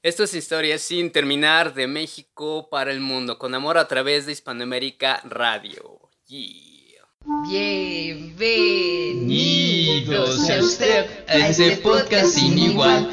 Esto es Historia sin terminar de México para el mundo, con amor a través de Hispanoamérica Radio. Yeah. Bienvenidos a usted a este podcast sin igual.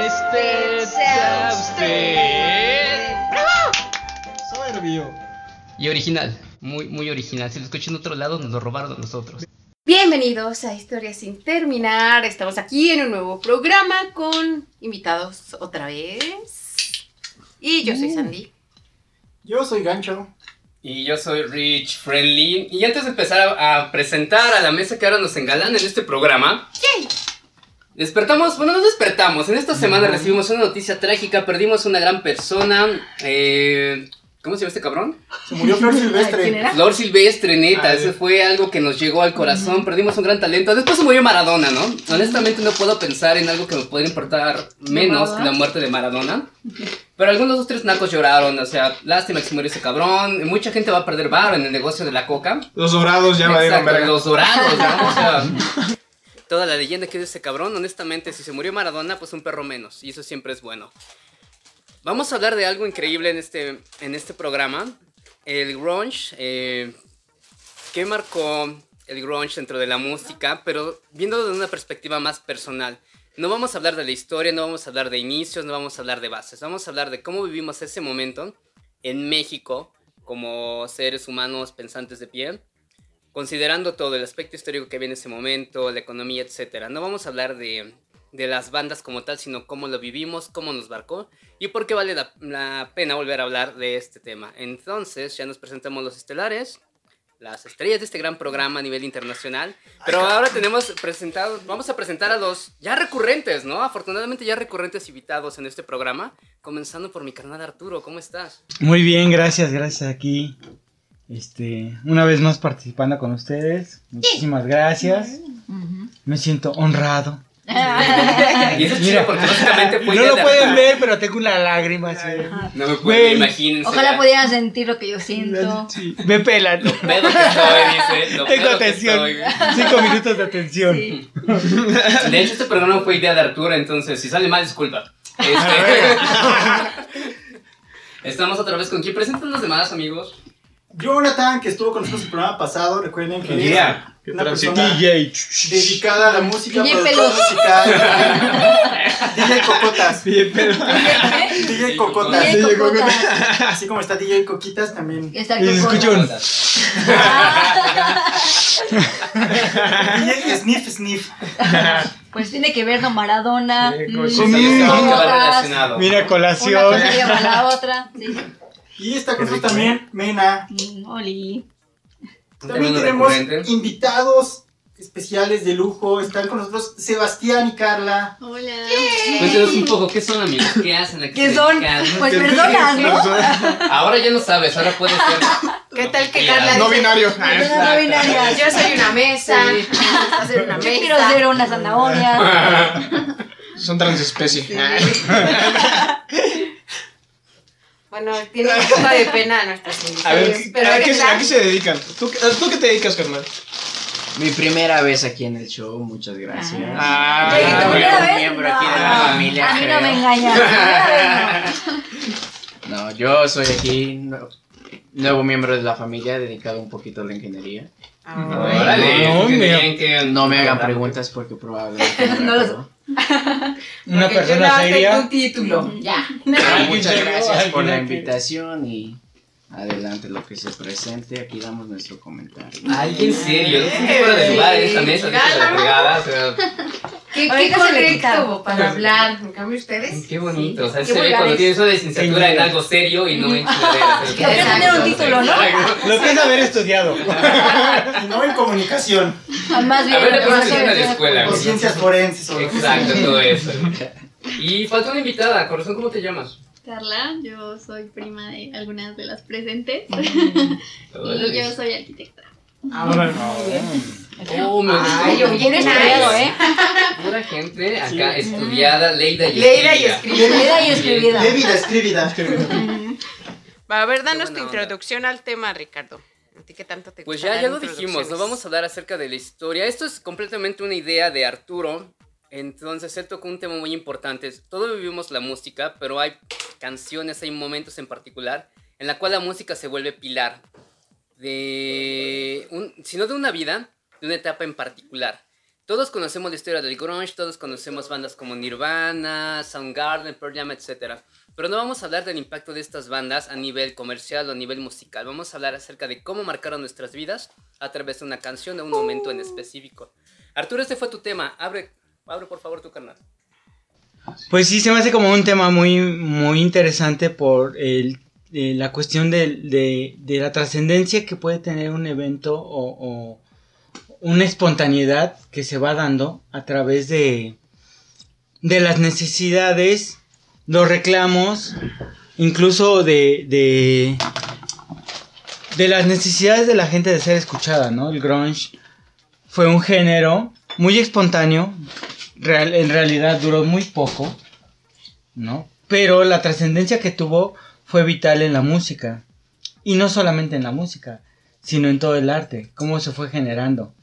sea usted. Soberbio. Y original, muy, muy original. Si lo escuchan en otro lado, nos lo robaron a nosotros. Bienvenidos a Historia sin terminar. Estamos aquí en un nuevo programa con invitados otra vez. Y yo soy Sandy. Yo soy Gancho. Y yo soy Rich Friendly. Y antes de empezar a, a presentar a la mesa que ahora nos engalana en este programa, despertamos, bueno, no despertamos. En esta semana recibimos una noticia trágica. Perdimos una gran persona. Eh, ¿Cómo se llama este cabrón? Se murió Flor ¿Quién Silvestre. era? Flor Silvestre, neta, Ah, ese bien. fue algo que nos llegó al corazón, perdimos un gran talento. Después se murió Maradona, ¿no? Honestamente no puedo pensar en algo que me pudiera importar menos que la muerte de Maradona. Pero algunos dos tres nacos lloraron, o sea, lástima que se murió ese cabrón. Mucha gente va a perder bar en el negocio de la coca. Los dorados ya Exacto, verga. los dorados, ¿no? O sea, toda la leyenda que es ese cabrón, honestamente, si se murió Maradona, pues un perro menos, y eso siempre es bueno. Vamos a hablar de algo increíble en este, en este programa, el grunge, eh, ¿qué marcó el grunge dentro de la música? Pero viéndolo de una perspectiva más personal. No vamos a hablar de la historia, no vamos a hablar de inicios, no vamos a hablar de bases, vamos a hablar de cómo vivimos ese momento en México como seres humanos pensantes de pie considerando todo el aspecto histórico que había en ese momento, la economía, etcétera. No vamos a hablar de, de las bandas como tal, sino cómo lo vivimos, cómo nos marcó y por qué vale la, la pena volver a hablar de este tema. Entonces, ya nos presentamos los estelares, las estrellas de este gran programa a nivel internacional, pero ahora tenemos presentados, vamos a presentar a los ya recurrentes, ¿no? Afortunadamente ya recurrentes invitados en este programa, comenzando por mi carnal Arturo, ¿cómo estás? Muy bien, gracias, gracias aquí. Este, una vez más participando con ustedes. Muchísimas gracias. Me siento honrado. Y eso es Mira. chido porque básicamente fue no lo de pueden ver, pero tengo una lágrima. así. No me pueden, imagínense. Ojalá pudieran sentir lo que yo siento. Sí, me pelan. Pedo que estoy, dice. Lo Tengo pedo que atención. estoy. Cinco minutos de atención. Sí. De hecho, este programa fue idea de Arturo, entonces si sale mal, disculpa. Este... Estamos otra vez con quién presentan los demás, amigos. Jonathan, que estuvo con nosotros el programa pasado, recuerden que Yeah. es una persona DJ. dedicada a la música, DJ productora musical. DJ Cocotas. DJ Cocotas. DJ Cocotas. Así como está DJ Coquitas, también. Está un- DJ Sniff Sniff. Pues tiene que ver con Maradona. Mm, Cocotas. Mira, Una colación. cosa lleva a la otra. Sí. Y está con nosotros también Mena. Mm, Oli. También tenemos recurrente. invitados especiales de lujo. Están con nosotros Sebastián y Carla. Hola. Cuéntanos un poco, ¿qué son, amigos? ¿Qué hacen aquí? ¿Qué son? Pues personas, ¿no? Ahora ya no sabes, ahora puede ser. ¿Qué tal que Carla no binario. No binarias. Yo soy una mesa, hacer una Yo quiero ser una zanahoria. Son transespecie. Bueno, tiene un poco de pena nuestras A ver, invitadas. Pero ¿a, qué, a qué se dedican? ¿Tú, qué- ¿Tú qué te dedicas, carnal? Mi primera vez aquí en el show, muchas gracias. Ah, Oye, ¿tu nuevo primera vez? miembro aquí de la familia, A mí no creo. me vez no. No, yo soy aquí nue- nuevo miembro de la familia, dedicado un poquito a la ingeniería. Órale, No, que- No me hagan preguntas porque probablemente no, No lo recuerdo. Una Porque persona seria. un título. Ya. Pero Alguien muchas gracias por la invitación y adelante lo que se presente. Aquí damos nuestro comentario. Alguien serio, fuera de lugar esta mesa de la ¿Qué, qué Ahorita se le quita. correcto para hablar? En cambio, ustedes. qué bonito, o sea, Qué se ve cuando tienes una licenciatura en algo serio y no en que tener un título, ¿no? Lo que es haber estudiado. Y no en comunicación. Más bien. A ver, lo que ¿cómo vas se a llama ver la es- escuela? O ciencias forenses. O Exacto, todo eso. Y falta una invitada, corazón, ¿cómo te llamas? Carla, yo soy prima de algunas de las presentes Órale. y yo soy arquitecta. Ahora Oh, me. Ay, yo bien estudiado, ¿eh? Pura gente acá estudiada, leída y Leída y escribida. Leída y escribida. Escribida. Va, a ver, danos tu buena onda. introducción al tema, Ricardo. ¿A ti qué tanto te Pues gusta ya, ya lo dijimos, no vamos a hablar acerca de la historia. Esto es completamente una idea de Arturo. Entonces él tocó un tema muy importante. Todos vivimos la música, pero hay canciones, hay momentos en particular en la cual la música se vuelve pilar de, un, si no de una vida, de una etapa en particular. Todos conocemos la historia del grunge, todos conocemos bandas como Nirvana, Soundgarden, Pearl Jam, etc. Pero no vamos a hablar del impacto de estas bandas a nivel comercial o a nivel musical. Vamos a hablar acerca de cómo marcaron nuestras vidas a través de una canción o un momento en específico. Arturo, este fue tu tema. Abre, abre por favor tu canal. Pues sí, se me hace como un tema muy, muy interesante por el, eh, la cuestión de, de la trascendencia que puede tener un evento o una espontaneidad que se va dando a través de, de las necesidades, los reclamos, incluso de, de, las necesidades de la gente de ser escuchada, ¿no? El grunge fue un género muy espontáneo, real- en realidad duró muy poco, ¿no? Pero la trascendencia que tuvo fue vital en la música. Y no solamente en la música, sino en todo el arte, cómo se fue generando.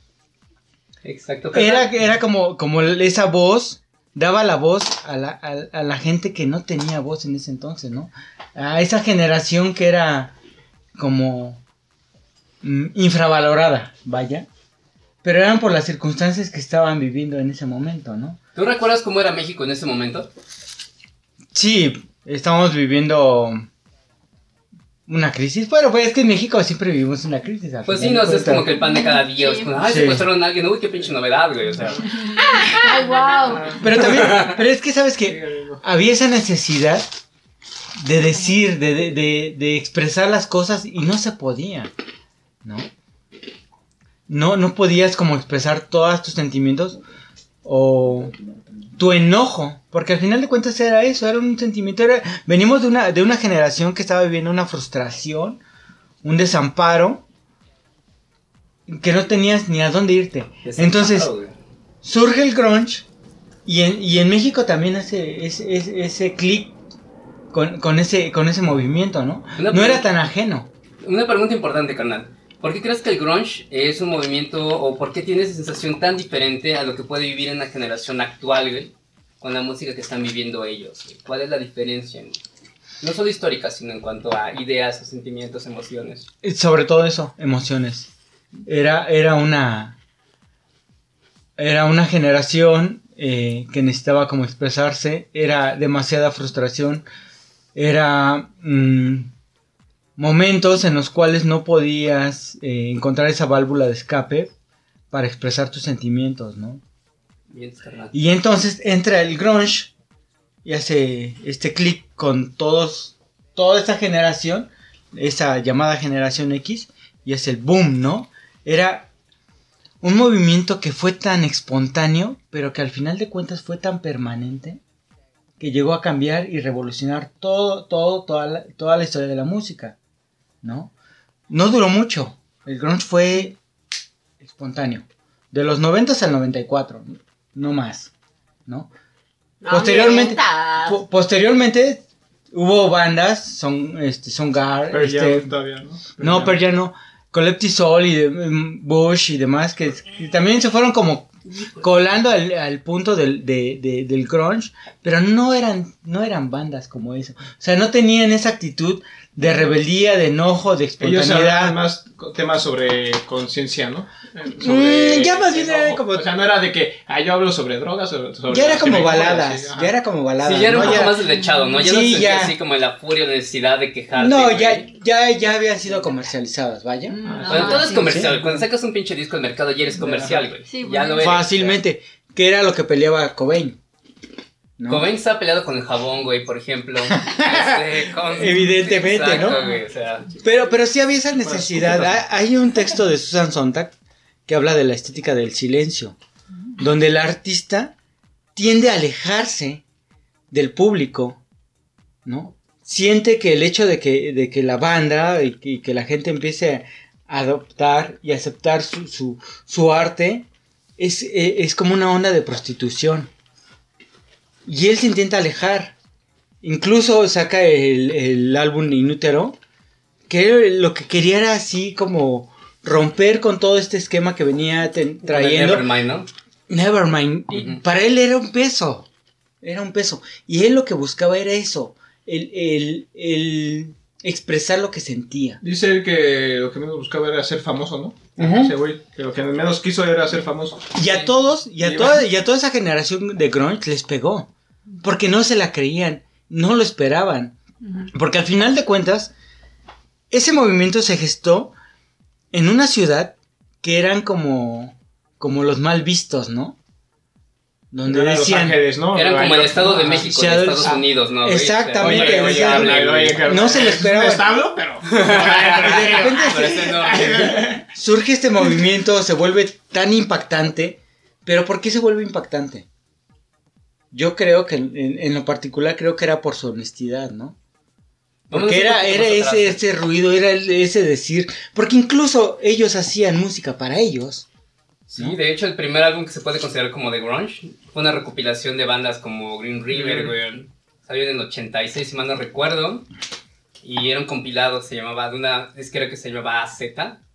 Exacto. Era, era como, como esa voz, daba la voz a la, a- a la gente que no tenía voz en ese entonces, ¿no? A esa generación que era como mm, infravalorada, vaya. Pero eran por las circunstancias que estaban viviendo en ese momento, ¿no? ¿Tú recuerdas cómo era México en ese momento? Sí, estamos viviendo una crisis. Bueno, pues es que en México siempre vivimos una crisis. Pues sí, no, es como que el pan de cada día. Es como, ay, Sí. secuestraron a alguien. Uy, qué pinche novedad, güey. O sea, Ay, wow. Pero también, pero es que sabes que había esa necesidad de decir, de, de, de, de expresar las cosas y no se podía, ¿no? No, no podías como expresar todos tus sentimientos o tu enojo, porque al final de cuentas era eso, era un sentimiento, era, venimos de una, de una generación que estaba viviendo una frustración, un desamparo, que no tenías ni a dónde irte. Entonces, güey. surge el grunge y en, y en México también hace ese, ese, ese clic con, con, ese, con ese movimiento, ¿no? Una No era tan ajeno. Una pregunta importante, carnal. ¿Por qué crees que el grunge es un movimiento o por qué tiene esa sensación tan diferente a lo que puede vivir en la generación actual, con la música que están viviendo ellos? ¿Cuál es la diferencia? en- no solo histórica, sino en cuanto a ideas, sentimientos, emociones. Sobre todo eso, emociones. Era, era una. Era una generación eh, que necesitaba como expresarse. Era demasiada frustración. Era mm, momentos en los cuales no podías eh, encontrar esa válvula de escape para expresar tus sentimientos, ¿no? Bien. Y entonces entra el grunge y hace este clic con todos, toda esa generación, esa llamada generación X, y es el boom, ¿no? Era un movimiento que fue tan espontáneo, pero que al final de cuentas fue tan permanente, que llegó a cambiar y revolucionar todo, todo, toda la, toda la historia de la música, ¿no? No duró mucho, el grunge fue espontáneo, de los 90 al 94, no más, ¿no? No Posteriormente, po- posteriormente hubo bandas, son este son Gar, Pero ya este, todavía, ¿no? no, pero ya no, Collective Soul y de- mm, Bush y demás que, que también se fueron como colando al, al punto del, de- de- del grunge, pero no eran no eran bandas como eso, o sea, no tenían esa actitud de rebeldía, de enojo, de Ellos espontaneidad. más co- temas sobre conciencia, ¿no? Mm, ya más bien era como- O sea, no era de que, ah, yo hablo sobre drogas, sobre, sobre Ya era como baladas, sí, ya era como baladas. Sí, ya era un ¿no? poco más deslechado, ¿no? Ya no Sí, sentía ya. así como la furia o la necesidad de quejarte. No, güey. ya, ya, ya habían sido comercializadas, vaya. Bueno, todo es sí, comercial. sí. Cuando sacas un pinche disco al mercado ya eres comercial, güey. Sí, ya lo eres. Fácilmente. Que era lo que peleaba Cobain. ¿No? Cobain está peleado con el jabón, güey, por ejemplo. Este, con- Evidentemente, Exacto, ¿no? güey, o sea, Pero, pero sí había esa necesidad. Ha- Hay un texto de Susan Sontag que habla de la estética del silencio, donde el artista tiende a alejarse del público, ¿no? siente que el hecho de que, de que la banda y que, y que la gente empiece a adoptar y aceptar su, su, su arte es, eh, es como una onda de prostitución. Y él se intenta alejar. Incluso saca el, el álbum Inútero, que lo que quería era así como romper con todo este esquema que venía ten- trayendo. Nevermind, ¿no? Nevermind. Ujú. Para él era un peso. Era un peso. Y él lo que buscaba era eso. El, el, el expresar lo que sentía. Dice él que lo que menos buscaba era ser famoso, ¿no? Ujú. Ese güey, que lo que menos quiso era ser famoso. Y a todos, y a, Y toda, y a toda esa generación de grunge les pegó. Porque no se la creían. No lo esperaban. Porque al final de cuentas, ese movimiento se gestó en una ciudad que eran como, como los mal vistos, ¿no? Donde Era Los decían, Ángeles, ¿no? Eran como el. Estado de México de Estados ah, Unidos, ¿no? exactamente, Oye, oye, decían- oye, No se lo es un esperaban. establo, pero. de repente Pero es enorme. surge este movimiento, se vuelve tan impactante, pero ¿por qué se vuelve impactante? Yo creo que en, en- lo particular creo que era por su honestidad, ¿no? Porque era, era ese, ese ruido, era ese decir, porque incluso ellos hacían música para ellos. Sí, de hecho, el primer álbum que se puede considerar como de grunge fue una recopilación de bandas como Green River, güey. Salió en el 86, si mal no recuerdo. Y era un compilado se llamaba, de una disquera que se llamaba AZ,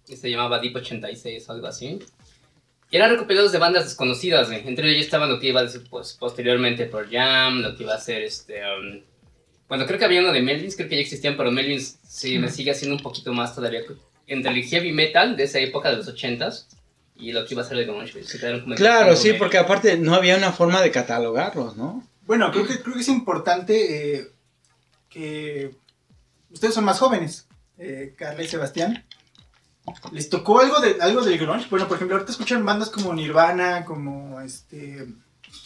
y se llamaba Deep 86 o algo así. Y eran recopilados de bandas desconocidas, güey. Entre ellos estaban lo que iba a decir, pues, posteriormente por Jam, lo que iba a ser este... um, bueno, creo que había uno de Melvins, creo que ya existían, pero Melvins sí me sigue haciendo un poquito más todavía. Entre el heavy metal de esa época de los 80s y lo que iba a ser de grunge. Se quedaron como el Claro, sí, porque aparte no había una forma de catalogarlos, ¿no? Bueno, creo que, creo que es importante eh, que ustedes son más jóvenes, eh, Carla y Sebastián. ¿Les tocó algo, de, algo del grunge? Bueno, por ejemplo, ahorita escuchan bandas como Nirvana, como este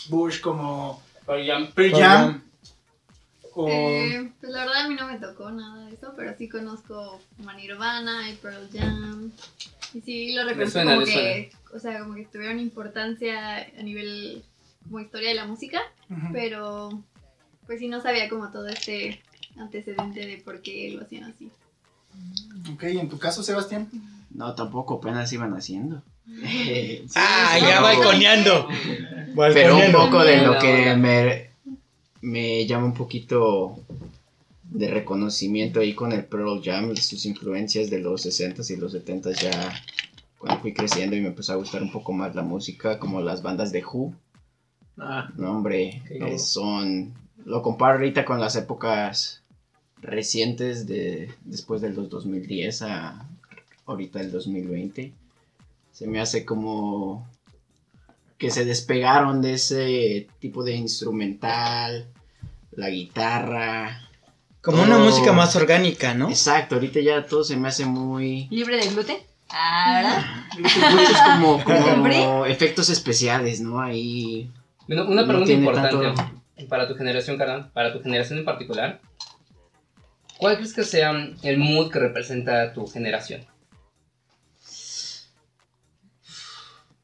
Bush, como Pearl Jam. Pearl Pearl Jam. Jam. O... Eh, pues la verdad a mí no me tocó nada de eso, pero sí conozco como Nirvana y Pearl Jam. Y sí lo recuerdo suena, como que, o sea, como que tuvieron importancia a nivel como historia de la música, pero pues sí no sabía como todo este antecedente de por qué lo hacían así. Ok, en tu caso, Sebastián. No, tampoco apenas iban haciendo. Eh, sí, Ah, sí, ya balconeando. Pero un poco de lo que me, me llama un poquito de reconocimiento ahí con el Pearl Jam, sus influencias de los 60s y los 70s ya cuando fui creciendo y me empezó a gustar un poco más la música, como las bandas de Who. Ah, No, hombre, eh, son... Lo comparo ahorita con las épocas recientes de después del 2010 a ahorita el 2020. Se me hace como que se despegaron de ese tipo de instrumental, la guitarra. Como una música más orgánica, ¿no? Exacto, ahorita ya todo se me hace muy... ¿Libre de gluten? Ah, ¿verdad? Muchos como, efectos especiales, ¿no? Ahí... Bueno, una pregunta importante tanto- para tu generación, Carla, para tu generación en particular. ¿Cuál crees que sea el mood que representa tu generación?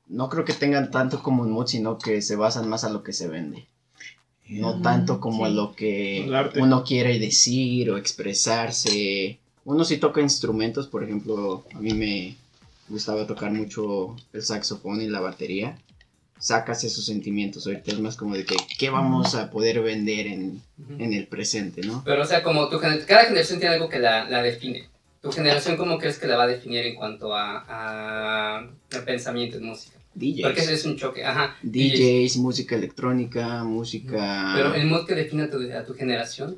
no creo que tengan tanto como un mood, sino que se basan más a lo que se vende. No Mm, tanto como a lo que arte. uno quiere decir o expresarse. Uno sí toca instrumentos, por ejemplo, a mí me gustaba tocar mucho el saxofón y la batería. Sacas esos sentimientos, ahorita es más como de que, ¿qué vamos a poder vender en, en el presente, no? Pero, o sea, como tu gener- cada generación tiene algo que la, la define. ¿Tu generación cómo crees que la va a definir en cuanto a, a, a pensamiento en música? Porque ese DJs. es un choque, ajá. DJs, música electrónica, música... Pero el mood que define a tu, a tu generación.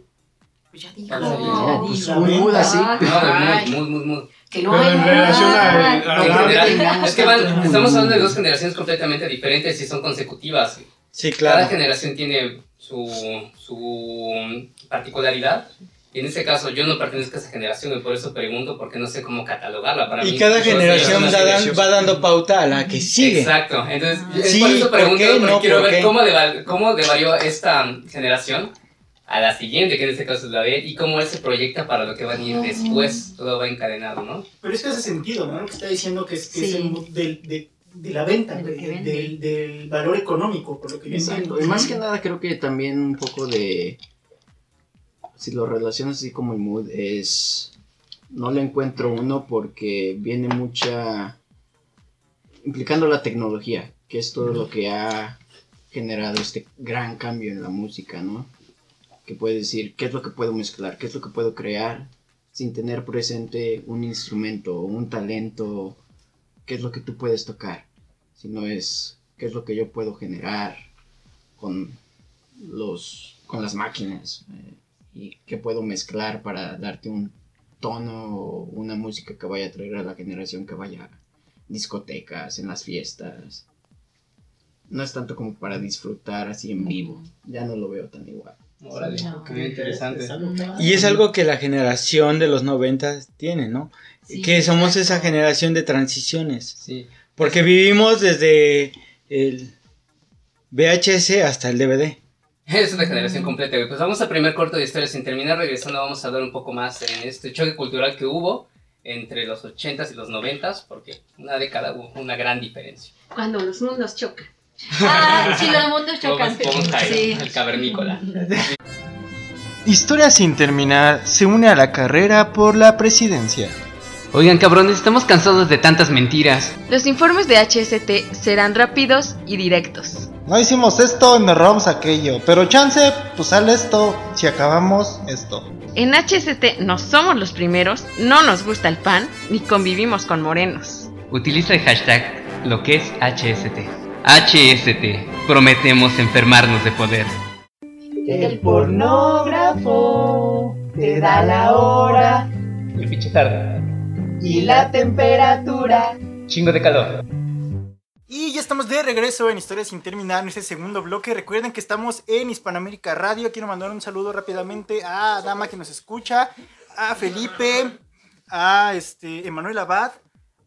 Pues ya ¿Cuál dijo. No, ya pues dijo. un mood así. Ah, No, mood, mood, mood. Que Pero en hay. relación tengamos es que van- estamos hablando de dos generaciones completamente diferentes y son consecutivas. Sí, Cada claro. generación tiene su, su particularidad. Y en este caso yo no pertenezco a esa generación y por eso pregunto porque no sé cómo catalogarla. Para Y mí, cada generación da- dan- va dando pauta a la que sigue. Exacto. Entonces, es Sí, por eso ¿por pregunto qué? porque No, quiero ¿por ver qué? cómo, deva- cómo devarió esta generación a la siguiente, que en este caso es la de él, y cómo él se proyecta para lo que va a venir después. Todo va encadenado, ¿no? Pero es que hace sentido, ¿no? Lo que está diciendo que es, que es el mood del- de, de la venta, De de- del, del valor económico, por lo que yo entiendo. Y más que nada creo que también un poco de si lo relacionas así como el mood, es. No le encuentro uno porque viene mucha. implicando la tecnología, que es todo lo que ha generado este gran cambio en la música, ¿no? Que puede decir qué es lo que puedo mezclar, qué es lo que puedo crear sin tener presente un instrumento o un talento, qué es lo que tú puedes tocar, sino es qué es lo que yo puedo generar con los con las máquinas eh, y qué puedo mezclar para darte un tono o una música que vaya a traer a la generación que vaya a discotecas, en las fiestas. No es tanto como para disfrutar así en vivo, ya no lo veo tan igual. Órale, No. qué interesante. Y es algo que la generación de los 90 tiene, ¿no? Sí, que somos exacto. esa generación de transiciones. Sí. Porque vivimos desde el VHS hasta el DVD. Es una generación completa. Pues vamos al primer corto de historia sin terminar. Regresando, vamos a hablar un poco más en este choque cultural que hubo entre los 80s y los 90s, porque una década hubo una gran diferencia. Cuando los mundos chocan. Ah, sí, los mundos chocan. Sí. el cavernícola. Historia sin terminar se une a la carrera por la presidencia. Oigan, cabrones, estamos cansados de tantas mentiras. Los informes de HST serán rápidos y directos. No hicimos esto, nos robamos aquello, pero chance, pues sale esto, si acabamos esto. En HST no somos los primeros, no nos gusta el pan, ni convivimos con morenos. Utiliza el hashtag lo que es HST. HST. Prometemos enfermarnos de poder. El pornógrafo te da la hora El pinche tarde. y la temperatura. Chingo de calor. Y ya estamos de regreso en Historia sin terminar en este segundo bloque. Recuerden que estamos en Hispanoamérica Radio. Quiero mandar un saludo rápidamente a Dama que nos escucha, a Felipe, a este Emanuel Abad,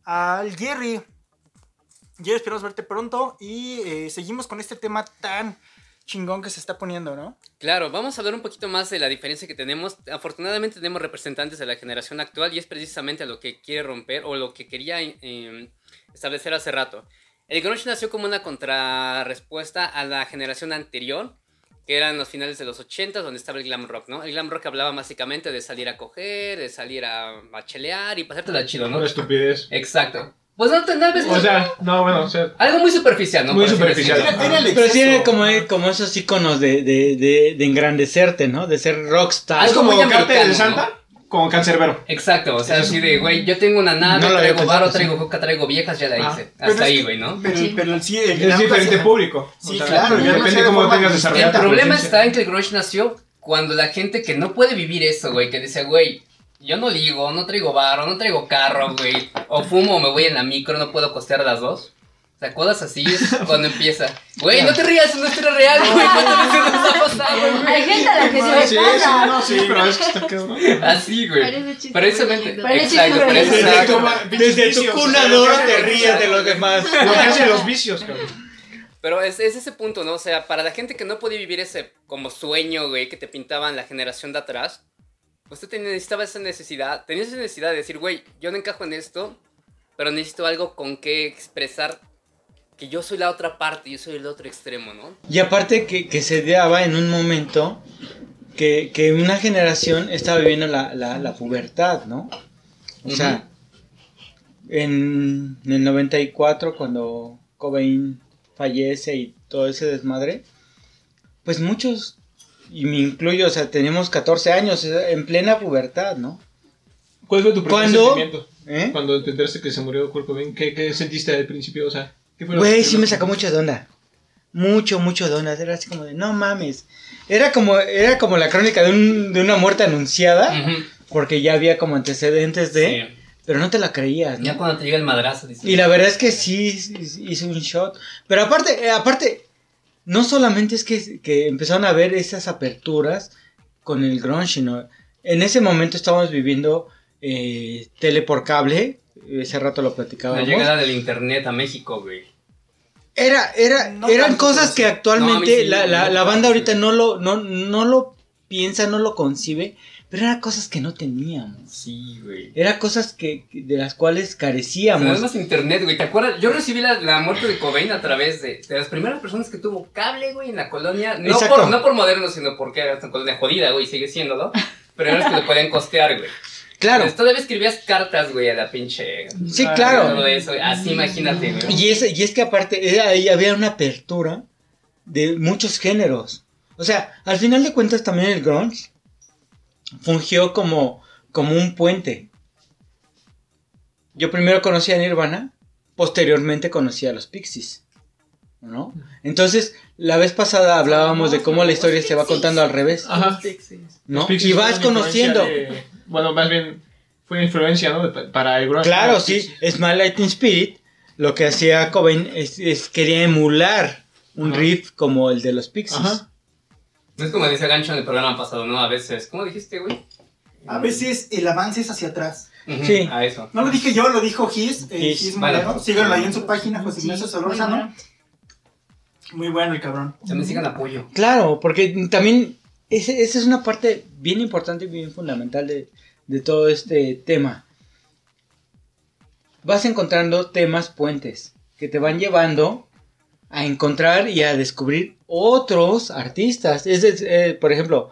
al Jerry. Jerry, esperamos verte pronto y eh, seguimos con este tema tan chingón que se está poniendo, ¿no? Claro, vamos a hablar un poquito más de la diferencia que tenemos. Afortunadamente tenemos representantes de la generación actual y es precisamente a lo que quiere romper o lo que quería eh, establecer hace rato. El grunge nació como una contrarrespuesta a la generación anterior, que eran los finales de los 80, donde estaba el glam rock, ¿no? El glam rock hablaba básicamente de salir a coger, de salir a, a chelear y pasártela chido, ¿no? Una estupidez. Exacto. Pues no, tal vez O sea, no, bueno, o sea, algo muy superficial, ¿no? Muy superficial. Era Pero exceso. tiene como, como esos iconos de, de, de, de engrandecerte, ¿no? De ser rockstar. es como americano, de Santa con Cancerbero. Exacto, o sea, así de, güey, yo tengo una nave, No traigo sí. traigo coca, traigo viejas, ya la hice. Hasta ahí, güey, ¿no? Pero, Sí. pero sí, el Es diferente público. Sí, claro, ya no Depende de cómo tengas distinta. desarrollada El problema está en que el grunge nació cuando la gente que no puede vivir eso, güey, que dice, güey, yo no ligo, no traigo varo, no traigo carro, güey, o fumo o me voy en la micro, no puedo costear las dos. O sea, cosas así es cuando empieza. Güey, no te rías, es una historia real, güey, ¿cuántas veces nos ha pasado, Hay gente a la que se le Sí, no, sí, pero es que está cabrón. Así, güey. Parece Precisamente. Parece exacto, exacto. Desde tu cuna de oro te ríes de los demás. Lo que hacen los vicios, cabrón. Pero es, es ese punto, ¿no? O sea, para la gente que no podía vivir ese como sueño, güey, que te pintaban la generación de atrás, pues tú te- necesitaba esa necesidad, tenías esa necesidad de decir, güey, yo no encajo en esto, pero necesito algo con que expresar que yo soy la otra parte, yo soy el otro extremo, ¿no? Y aparte que, que se daba en un momento que, que una generación estaba viviendo la, la, la pubertad, ¿no? O sea, en, en el 94 cuando Cobain fallece y todo ese desmadre, pues muchos, y me incluyo, o sea, tenemos 14 años en plena pubertad, ¿no? ¿Cuál fue tu primer ¿Cuándo? sentimiento? ¿Eh? Cuando te enteraste que se murió Kurt Cobain, ¿qué, qué sentiste al principio? O sea, ¿qué fue lo Güey, sí me sacó mucho de onda. Mucho, mucho de onda. Era así como de, no mames. Era como, era como la crónica de, un, de una muerte anunciada. Ujú. Porque ya había como antecedentes de. Sí. Pero no te la creías, Ya cuando te llega el madrazo, dices, Y la verdad es que sí hizo un shot. Pero aparte, eh, aparte, no solamente es que, que empezaron a ver esas aperturas con el grunge, sino en ese momento estábamos viviendo eh, tele por cable. Ese rato lo la platicábamos. llegada del internet a México, güey. Era, era, No eran cosas pero que actualmente No, sí, la, la, no la banda ahorita no lo, no, no lo piensa, no lo concibe, pero eran cosas que no teníamos. Sí, güey. Eran cosas que, que- de las cuales carecíamos. Además internet, güey. ¿Te acuerdas? Yo recibí la, la muerte de Cobain a través de, de las primeras personas que tuvo cable, güey, en la colonia. No Exacto. por, no por moderno, sino porque era una colonia jodida, güey, sigue siendo, ¿no? Pero eran los que lo podían costear, güey. Claro. Entonces, todavía escribías cartas, güey, a la pinche. Sí, claro. Todo eso, así imagínate, güey. Y es, y es que aparte ahí había una apertura de muchos géneros. O sea, al final de cuentas también el grunge fungió como, como un puente. Yo primero conocí a Nirvana, posteriormente conocí a los Pixies. ¿No? Entonces, la vez pasada hablábamos de cómo la historia se va contando al revés. Ajá. ¿No? Y vas conociendo. de- bueno, más bien fue influencia, ¿no? De- para el grunge. Claro, sí, Pixies. Smile Lightning Spirit, lo que hacía Cobain es, es- quería emular un Ajá. riff como el de los Pixies. Ajá. No es como decía Gancho en el programa pasado, ¿no? A veces. ¿Cómo dijiste, güey? A veces el avance es hacia atrás. Sí. A eso. No lo dije yo, lo dijo Gis, eh, Gis, Gis vale. Moreno. Síganlo ahí en su página, José Ignacio Sí, Solórzano. muy bueno. El cabrón. También sigan apoyo. Claro, porque también ese- esa es una parte bien importante y bien fundamental de, de todo este tema. Vas encontrando temas puentes que te van llevando a encontrar y a descubrir otros artistas. Es, es, eh, por ejemplo,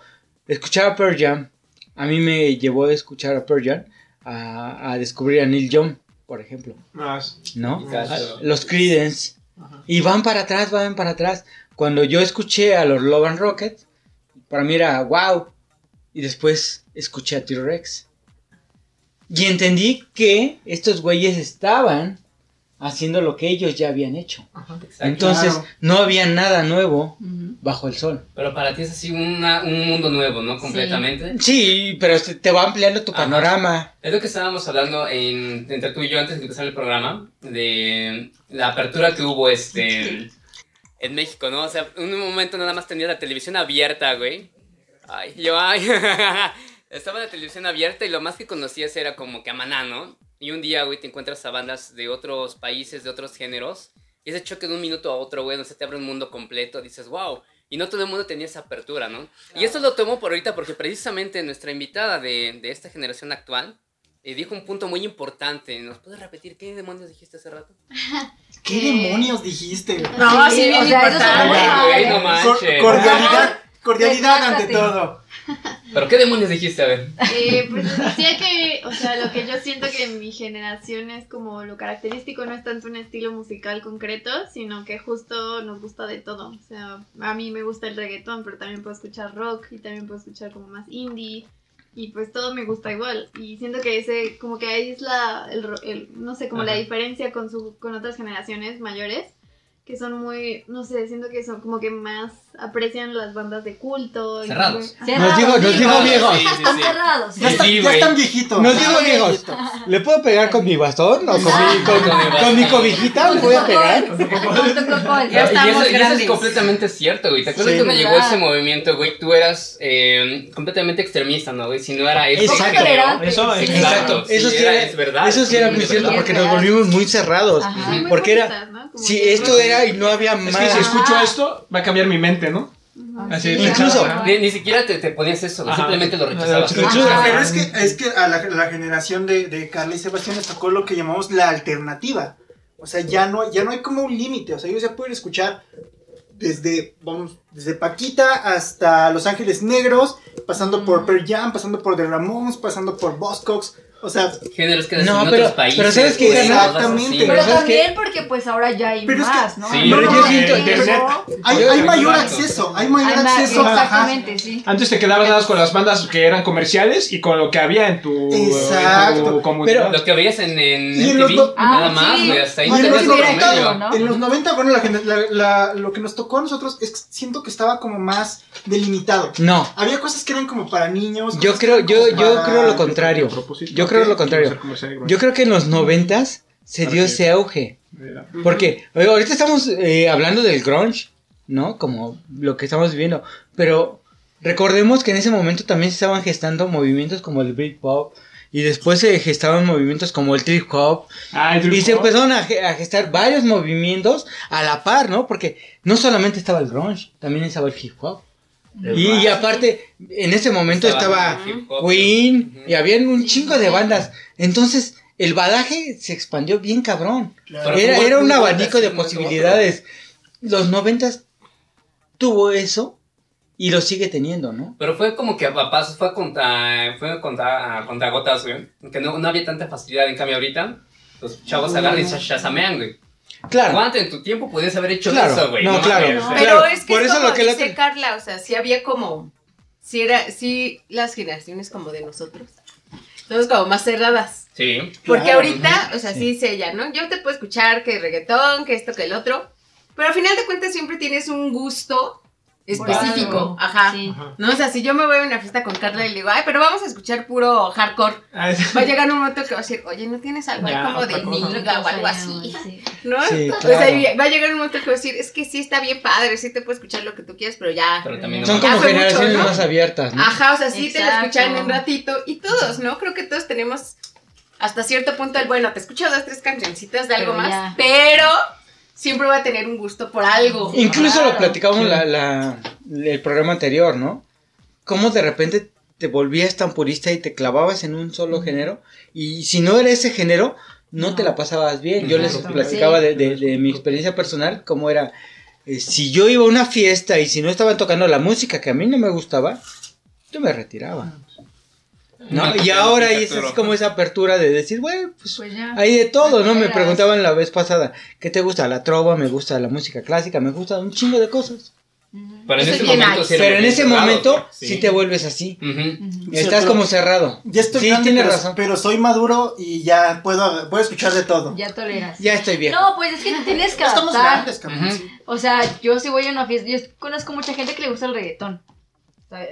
escuchar a Pearl Jam. A mí me llevó a escuchar a Pearl Jam a, a descubrir a Neil Young, por ejemplo. Más. ¿no? Los Creedence. Ajá. Y van para atrás, van para atrás. Cuando yo escuché a los Love and Rockets, para mí era wow. Y después escuché a T-Rex. Y entendí que estos güeyes estaban haciendo lo que ellos ya habían hecho. Exacto. Entonces Claro. no había nada nuevo bajo el sol. Pero para ti es así una- un mundo nuevo, ¿no? Completamente. Sí, pero se- te va ampliando tu Ajá. panorama. Es lo que estábamos hablando en, entre tú y yo antes de empezar el programa, de la apertura que hubo este en México, ¿no? O sea, en un momento nada más tenía la televisión abierta, güey. Ay, yo, ay. Estaba la televisión abierta y lo más que conocías era como que a Maná, ¿no? Y un día, güey, te encuentras a bandas de otros países, de otros géneros. Y ese choque de un minuto a otro, güey, no se te abre un mundo completo. Dices, wow. Y no todo el mundo tenía esa apertura, ¿no? Y esto lo tomo por ahorita porque precisamente nuestra invitada de, de esta generación actual eh, dijo un punto muy importante. ¿Nos puedes repetir qué demonios dijiste hace rato? ¿Qué demonios dijiste? No, sí, o sea, eso está muy Ay, güey, no manches. cordialidad, cordialidad ante todo. ¿Pero qué demonios dijiste? A ver. Eh, pues decía que, o sea, lo que yo siento que en mi generación es como lo característico no es tanto un estilo musical concreto, sino que justo nos gusta de todo. O sea, a mí me gusta el reggaetón, pero también puedo escuchar rock y también puedo escuchar como más indie. Y pues todo me gusta igual. Y siento que ese, como que ahí es la, el, el- no sé, como la Ajá. diferencia con, su, con otras generaciones mayores, que son muy, no sé, siento que son como que más aprecian las bandas de culto. y Cerrados. como- Cerrados, Nos dijo, nos sí. dijo viejos. Sí, sí, Están sí. cerrados. Ya, Sí, está- sí, ya están viejitos. Nos Ya dijo están viejos. ¿Le puedo pegar con mi bastón o con, mi, con, con mi cobijita? ¿Le voy a pegar? Con tu cocol. Y Ya eso- estamos y eso es completamente cierto, güey. ¿Te acuerdas Sí. cuando llegó ese movimiento, güey? Tú eras eh, completamente extremista, ¿no, güey? Si no era eso. Exacto. Eso, Sí. Exacto, eso sí era- era, es verdad, eso sí era muy es cierto porque Es nos volvimos muy cerrados. Porque era- Si esto era y no había Es más. que si escucho esto, va a cambiar mi mente, ¿no? Así es. Incluso-. Ni, ni siquiera te, te ponías eso, Ajá. simplemente lo rechazabas. Pero es que, es que a la, la generación de, de Carla y Sebastián les tocó lo que llamamos la alternativa. O sea, ya no, ya no hay como un límite. O sea, ellos ya pueden escuchar desde, vamos, desde Paquita hasta Los Ángeles Negros, pasando por Pearl Jam, pasando por The Ramones, pasando por Buzzcocks. O sea, Géneros que No, en pero- otros países. pero ¿sabes güey, Exactamente. Pero Pero ¿sabes también porque pues ahora ya hay Pero es que- más, ¿no? Sí, pero yo No, siento- hay mayor yo- acceso, hay mayor más- acceso. ajá. Exactamente, sí. Antes te quedabas nada más con las bandas que eran comerciales y con lo que había en tu, Exacto. en tu comunidad. Lo que veías en, en en los no- nada Ah, más, sí. güey, hasta ahí en los un 90, promedio. ¿no? En los 90, bueno, la, la- la- lo que nos tocó a nosotros es que siento que estaba como más delimitado. No, Había cosas que eran como para niños. yo que creo, yo, yo creo lo contrario. Yo creo lo contrario. Yo creo que en los noventas se dio ese auge. Porque ahorita estamos eh, hablando del grunge, ¿no? Como lo que estamos viviendo. Pero recordemos que en ese momento también se estaban gestando movimientos como el Britpop. Y después se gestaban movimientos como el trip hop. Ah, Y se empezaron a, a gestar varios movimientos a la par, ¿no? Porque no solamente estaba el grunge, también estaba el hip hop. Y, aparte, en ese momento Estaba. Queen y habían un chingo de bandas. Entonces, el badaje se expandió bien cabrón. Claro. Era, era un abanico de posibilidades. Los noventas tuvo eso y lo sigue teniendo, ¿no? Pero fue como que a pasos, fue contra, fue contra, contra gotas, güey. Que no, no había tanta facilidad. En cambio, ahorita, los chavos agarran y se shazamean, güey. Claro. ¿Cuánto en tu tiempo podías haber hecho Claro. eso, güey? No, claro. No. Pero es que por es eso como lo que la dice otra- Carla, o sea, sí había como, sí era, sí las generaciones como de nosotros, somos como más cerradas. Sí. Porque Claro, ahorita, o sea, sí dice ella, ¿no? Yo te puedo escuchar que reggaetón, que esto, que el otro, pero al final de cuentas siempre tienes un gusto específico, ajá. Sí. ¿No? O sea, si yo me voy a una fiesta con Carla y le digo, ay, pero vamos a escuchar puro hardcore, Ah, va a llegar un momento que va a decir, oye, ¿no tienes algo Ya, como de nilga o algo así? Sí. ¿No? Sí, O sea, claro. va a llegar un momento que va a decir, es que sí está bien padre, sí te puedo escuchar lo que tú quieras, pero ya. Pero también Son como mucho, generaciones ¿no? más abiertas, ¿no? Ajá, o sea, sí te lo escuchan un ratito y todos, ¿no? Creo que todos tenemos hasta cierto punto el, bueno, te escucho dos, tres cancioncitas de algo Pero más, ya. pero siempre voy a tener un gusto por algo. Incluso Claro. lo platicamos la, la- el programa anterior, ¿no? Cómo de repente te volvías tan purista y te clavabas en un solo género y si no era ese género no te la pasabas bien. Yo les platicaba Sí. de, de- de mi experiencia personal cómo era eh, si yo iba a una fiesta y si no estaban tocando la música que a mí no me gustaba, yo me retiraba. ¿no? Y ahora es así como esa apertura de decir, bueno, pues Pues ya. hay de todo, ¿no? Me preguntaban la vez pasada, ¿qué te gusta? La trova, me gusta la música clásica, me gusta un chingo de cosas. Pero en ese es bien momento nice. sí Pero en ese cerrado, momento sí. te vuelves así. Estás como cerrado. Ya estoy sí, grande, tienes pero, razón. pero soy maduro y ya puedo, puedo escuchar de todo. Ya toleras. Ya estoy viejo. No, pues es que te tienes que estamos adaptar. grandes, cabrón. Sí. O sea, yo si voy a una fiesta, yo conozco mucha gente que le gusta el reggaetón.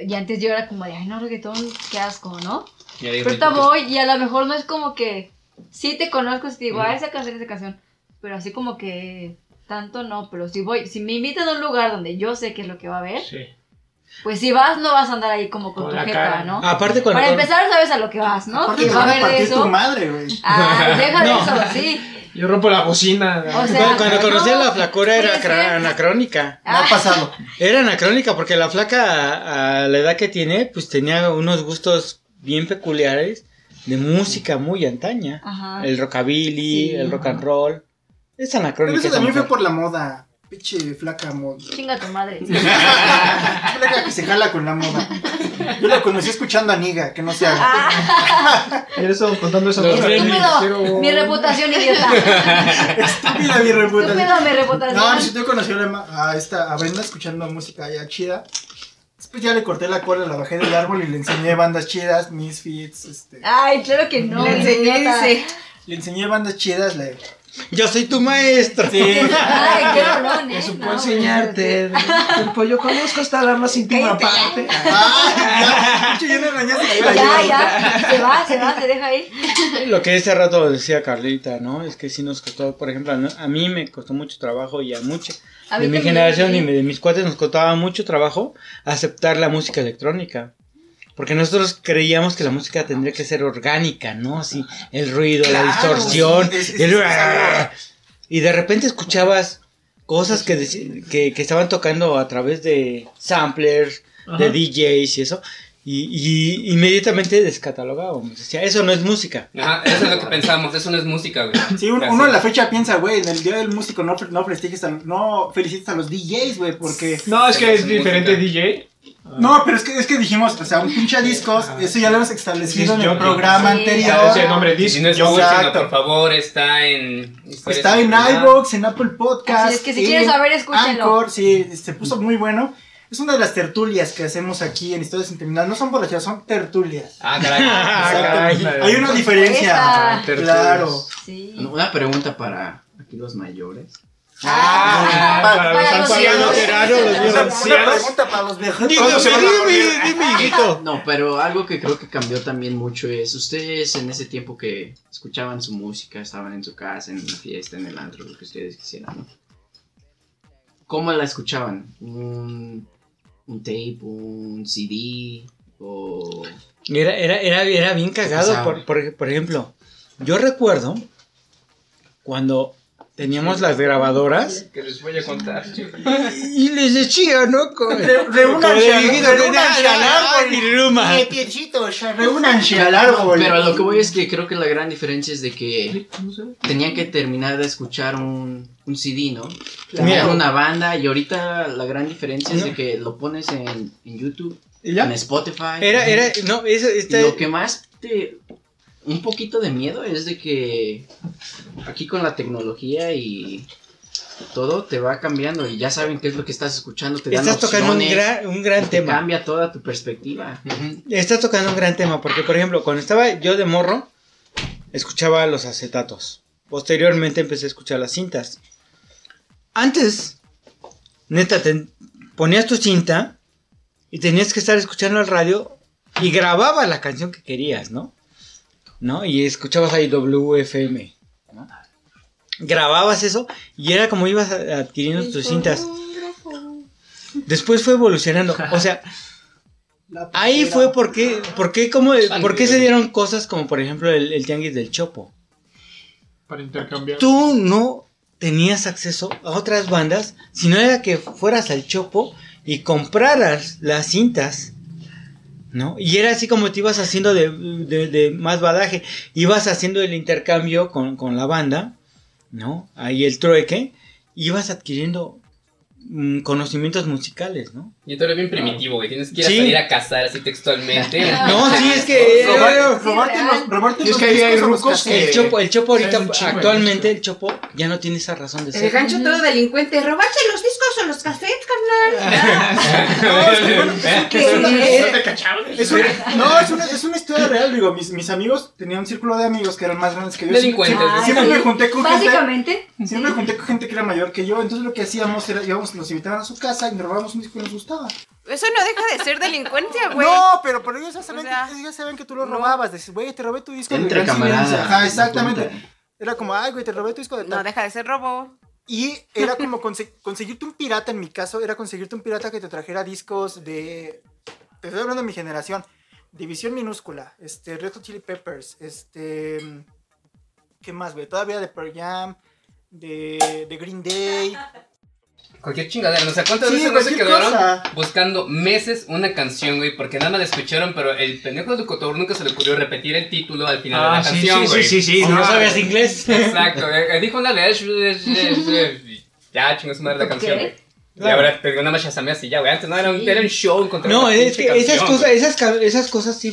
Y antes yo era como de, ay, no, reggaetón, qué asco, ¿no? Ya Pero ahorita voy y a lo mejor no es como que, sí te conozco, si te digo, ah, esa canción, esa canción. Pero así como que, tanto no. Pero si voy, si me invitan a un lugar donde yo sé qué es lo que va a haber, Sí. pues si vas, no vas a andar ahí como con, Con tu jeta, cara. ¿no? Aparte cuando... Para empezar, sabes a lo que vas, ¿no? Aparte Que va a haber de partir tu eso. madre, güey. Ah, deja de No. eso, sí. Yo rompo la bocina. O sea, cuando, cuando conocí a no, la flacura era anacrónica. Me ha pasado. Era anacrónica porque la flaca a, la edad que tiene, pues tenía unos gustos bien peculiares de música muy antaña. Aja. El rockabilly, Sí. el rock and roll. Es Pero anacrónica. eso también fue por la moda. Pinche flaca moda. Chinga tu madre. flaca que se jala con la moda. Yo la conocí escuchando a Niga, que no se haga. Ah, estábamos contando. Gremlins. estúpido. Mi reputación, idiota. Estúpida mi reputación. Estúpido mi No, reputación. si yo conocí a, esta a Brenda escuchando música ya chida. Después ya le corté la cuerda, la bajé del árbol y le enseñé bandas chidas, Misfits, este. Ay, claro que no. Le enseñé. Le enseñé bandas chidas, le. Yo soy tu maestro. Sí. Ay, qué rolón, ¿eh? Eso No, puedo enseñarte. Pues yo conozco hasta la más íntima parte. ¡Ah! Ya, ya no Ya, ya. Se va, se va, se deja ahí. Lo que ese rato decía Carlita, ¿no? Es que sí nos costó, por ejemplo, a mí me costó mucho trabajo y a mucha A de mi generación y de mis cuates nos costaba mucho trabajo aceptar la música electrónica. Porque nosotros creíamos que la música tendría que ser orgánica, ¿no? Así, el ruido, la Claro, distorsión, sí, es- es- el- es algo- y de repente escuchabas cosas que, que, que estaban tocando a través de samplers, de Ajá. DJs y eso, y, y inmediatamente descatalogábamos. Decía, eso no es música. Ajá, eso es lo que pensamos, eso no es música, güey. Sí, un- uno en la fecha piensa, güey, en el día del músico no, no a, no felicites a los DJs, güey, porque... No, es que es Música. diferente DJ. No, pero es que, es que dijimos, o sea, un pinche discos, eso ya lo hemos establecido en el programa Sí. anterior. Ah, ese nombre disc. si no es por favor, está en... Está en iVoox, en Apple Podcast. Así es que si quieres saber, escúchenlo. Anchor, sí, se puso muy bueno. Es una de las tertulias que hacemos aquí en Historias sin terminar. No son borracheras, son tertulias. Ah, caray. Exactamente. caray. Hay una diferencia. Esa. Claro. Sí. Una pregunta para aquí los mayores. Ah, para los para los ancianos. los ancianos. pregunta para los viejitos. Dime, ¿Cuándo se van a dime, morir? dime, hijito. No, pero algo que creo que cambió también mucho es ustedes en ese tiempo que escuchaban su música, estaban en su casa, en una fiesta, en el antro, lo que ustedes quisieran, ¿no? ¿Cómo la escuchaban? ¿Un, un tape, un CD o Era, era, era, era bien cagado, por, por, por ejemplo, yo recuerdo cuando teníamos las grabadoras Que les voy a contar. y les decía, ¿no? Con, Re- reúnanse reúnanse al árbol. y piecitos, reúnanse al árbol. Pero lo que voy es que creo que la gran diferencia es de que tenían que terminar de escuchar un, un CD, ¿no? Tenían una banda y ahorita la gran diferencia es de que lo pones en, en YouTube, ¿Y ya? en Spotify. Era, era, no, eso, Y este, lo que más te... Un poquito de miedo es de que aquí con la tecnología y todo te va cambiando y ya saben qué es lo que estás escuchando, te dan estás tocando un gran, un gran te tema. cambia toda tu perspectiva. Estás tocando un gran tema, porque por ejemplo, cuando estaba yo de morro, escuchaba los acetatos. Posteriormente empecé a escuchar las cintas. Antes, neta, te ponías tu cinta y tenías que estar escuchando el radio y grababa la canción que querías, ¿no? ¿No? Y escuchabas ahí WFM. ¿no? Grababas eso y era como ibas a- adquiriendo tus cintas. Después fue evolucionando. O sea, Ahí fue porque, porque, como, por qué se dieron cosas como por ejemplo el, el tianguis del Chopo. Para intercambiar. Tú no tenías acceso a otras bandas, sino era que fueras al Chopo y compraras las cintas, ¿no? Y era así como te ibas haciendo de, de- de más badaje, ibas haciendo el intercambio con, con la banda, ¿no? Ahí el trueque, ibas adquiriendo mm, conocimientos musicales, ¿no? Y tú eres bien primitivo, güey. Tienes que ir a Sí. salir a cazar así textualmente. No, sí, es que... Robar- robarte los, robarte Y es los que ahí hay los rucos. El Chopo, el Chopo ahorita, actualmente el Chopo ya no tiene esa razón de El ser. gancho todo delincuente, robarse los discos o los cassettes, carnal. No, es una- ¿No te es historia real, digo, mis, mis amigos, tenía un círculo de amigos que eran más grandes que yo. Delincuentes, Siempre, me junté con gente, Básicamente, siempre me junté con gente que era mayor que yo, entonces lo que hacíamos era, íbamos, nos invitaban a su casa y nos robábamos un disco que nos gustaba. Eso no deja de ser delincuencia, güey. No, pero, pero ellos ya saben, O sea, que, ellos ya saben que tú lo no. robabas, dices, güey, te robé tu disco Entre de camaradas. Silencio". Ajá, no exactamente. Era como, ay, güey, te robé tu disco de No tal. deja de ser robo. Y era como conse- conseguirte un pirata, en mi caso, era conseguirte un pirata que te trajera discos de... Te estoy hablando de mi generación. División minúscula, este, Red Hot Chili Peppers, este... ¿Qué más, güey? Todavía de Pearl Jam, de, de Green Day. Cualquier chingadera. O sea, ¿cuántas Sí, veces no se quedaron cosa. buscando meses una canción, güey? Porque nada más la escucharon, pero el pendejo de Cotor nunca se le ocurrió repetir el título al final de la Ah, sí, canción, sí, güey. sí, sí, sí, no Ah, sabías inglés. Exacto, eh, dijo una de y ya chingó su madre la ¿Por canción, qué? Y ahora te más chasamé así ya, güey. Antes no era un, era un show encontrar No, una es que esas cosas, esas, esas cosas sí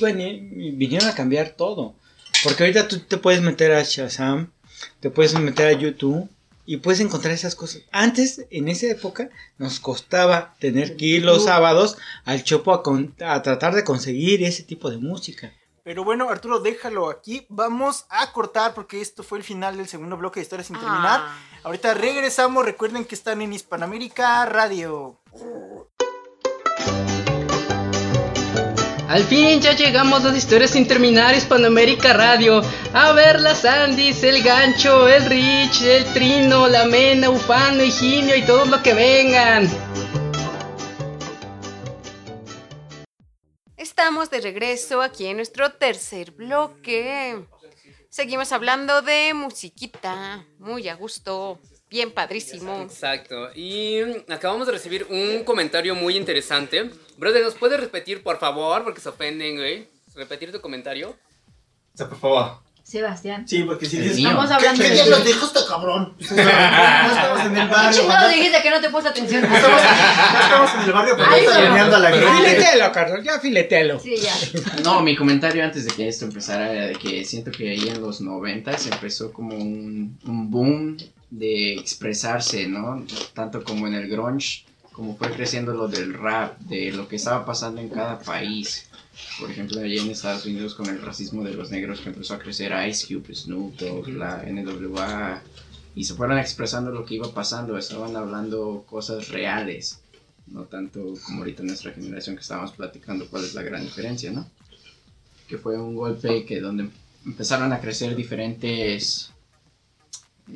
vinieron a cambiar todo. Porque ahorita tú te puedes meter a Shazam, te puedes meter a YouTube y puedes encontrar esas cosas. Antes, en esa época, nos costaba tener que ir los sábados al Chopo a, con- a tratar de conseguir ese tipo de música. Pero bueno, Arturo, déjalo aquí. Vamos a cortar porque esto fue el final del segundo bloque de Historias sin terminar. Ah. Ahorita regresamos. Recuerden que están en Hispanoamérica Radio. Al fin ya llegamos a las historias sin terminar Hispanoamérica Radio. A ver las Andis, el gancho, el Rich, el Trino, la Mena, Ufano, Higinio y todos los que vengan. Estamos de regreso aquí en nuestro tercer bloque. Seguimos hablando de musiquita, muy a gusto, bien padrísimo. Exacto. Y mm, acabamos de recibir un comentario muy interesante. Brother, ¿nos puedes repetir, por favor? Porque se ofenden, güey. Repetir tu comentario. O sea, por favor. Sebastián. Sí, porque si dices. Estamos ¿Qué, hablando qué de. diablos dijo este cabrón? No estamos en el barrio. Chingado ¿verdad? dijiste que no te puse atención. No estamos, no estamos en el barrio, pero Ay, está no. planeando a la gente. filetelo, Carlos, ya filetelo. Sí, ya. No, mi comentario antes de que esto empezara era de que siento que ahí en los 90 se empezó como un, un boom de expresarse, ¿no? Tanto como en el grunge, como fue creciendo lo del rap, de lo que estaba pasando en cada país. Por ejemplo, allá en Estados Unidos con el racismo de los negros que empezó a crecer Ice Cube, Snoop Dogg, la NWA, y se fueron expresando lo que iba pasando, estaban hablando cosas reales, no tanto como ahorita nuestra generación que estábamos platicando cuál es la gran diferencia, ¿no? Que fue un golpe que donde empezaron a crecer diferentes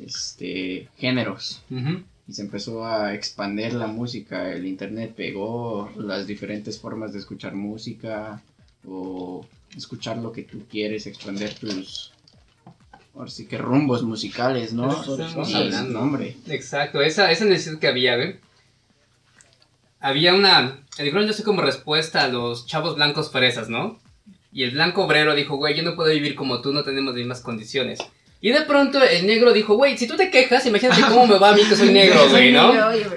este, géneros y se empezó a expandir la música, el internet pegó las diferentes formas de escuchar música o escuchar lo que tú quieres, expandir tus ahora sí que rumbos musicales, ¿no? Estamos hablando. no, hombre. Exacto, esa, esa necesidad que había. Había una. El grunge así como respuesta a los chavos blancos fresas, ¿no? Y el blanco obrero dijo, güey, yo no puedo vivir como tú, no tenemos las mismas condiciones. Y de pronto el negro dijo, güey, si tú te quejas, imagínate cómo me va a mí que soy negro, güey, ¿no?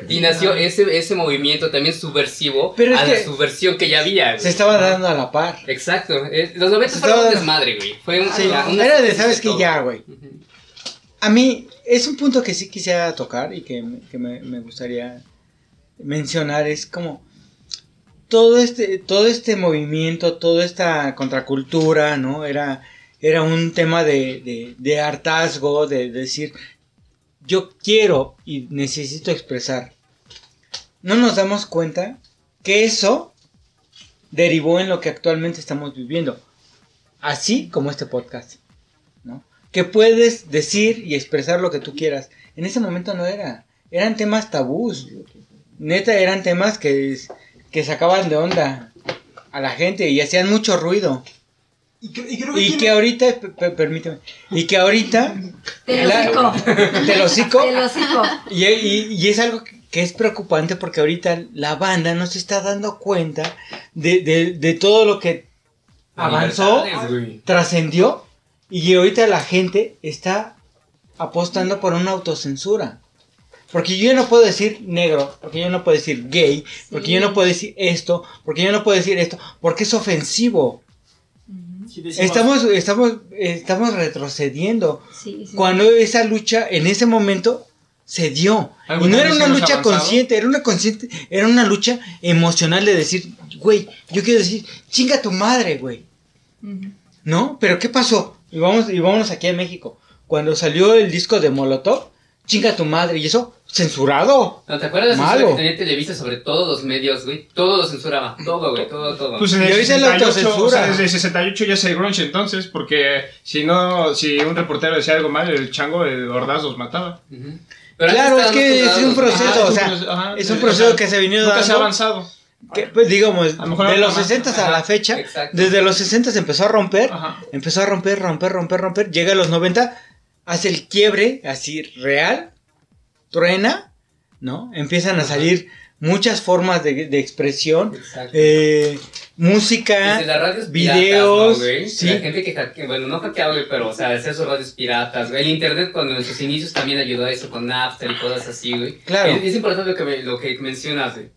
Y nació ese, ese movimiento también subversivo Pero es a la que- subversión que ya había. güey. Se estaba dando a la par. Exacto. eh, Los 90 Se fueron un estaba- desmadre, güey. Fue un, Sí, una- una era de, ¿sabes que todo. Ya, güey. A mí es un punto que sí quisiera tocar y que, me- que me, me gustaría mencionar. Es como todo este, todo este movimiento, toda esta contracultura, ¿no? Era, era un tema de, de, hartazgo, de, decir, yo quiero y necesito expresar. No nos damos cuenta que eso derivó en lo que actualmente estamos viviendo. Así como este podcast. ¿no? Que puedes decir y expresar lo que tú quieras. En ese momento no era. Eran temas tabús. Neta, eran temas que, que sacaban de onda a la gente y hacían mucho ruido. Y, que- y creo que Y tiene- que ahorita, pe- pe- permíteme, y que ahorita... Te lo hocico. Te lo hocico. Te lo hocico. Y, y- y es algo que- es preocupante porque ahorita la banda no se está dando cuenta de, de- de todo lo que avanzó, trascendió y ahorita la gente está apostando por una autocensura. Porque yo no puedo decir negro, porque yo no puedo decir gay, porque yo no puedo decir esto, porque yo no puedo decir esto, porque es ofensivo. Decimos- Estamos, estamos, estamos retrocediendo. Sí, sí. Cuando esa lucha en ese momento se dio. Y ¿Alguna no era una lucha avanzado? consciente, era una consciente, era una lucha emocional de decir, güey, yo quiero decir, chinga tu madre, güey. ¿No? Pero ¿qué pasó? Y vamos, y vámonos aquí a México. Cuando salió el disco de Molotov, chinga tu madre, y eso, censurado. ¿No te acuerdas de Malo. censura que tenía Televisa sobre todos los medios, güey? Todo lo censuraba. Todo, güey. Todo, todo. Pues en Y el es la 68, o autocensura. sea, desde el 68 ya es el grunge entonces, porque si no, si un reportero decía algo mal, el chango de Ordaz los mataba. Pero claro, es que es un proceso, o sea, Ajá, es un o proceso que se venido Nunca se ha dando. avanzado. Que, pues, digamos, A lo mejor de los más. 60 a la fecha, exacto. desde los 60 se empezó a romper, Ajá. empezó a romper, romper, romper, romper, llega a los 90, hace el quiebre así real, truena, ¿no? Empiezan a salir muchas formas de, de expresión, Exacto. eh, música, las radios videos, piratas, ¿no, sí. La gente que hackea, bueno, no hackeaba, pero, o sea, hacía sus radios piratas, güey. El internet, cuando en sus inicios también ayudó a eso con Napster y cosas así, güey. Claro. Es, es importante lo que, me- lo que mencionas, güey.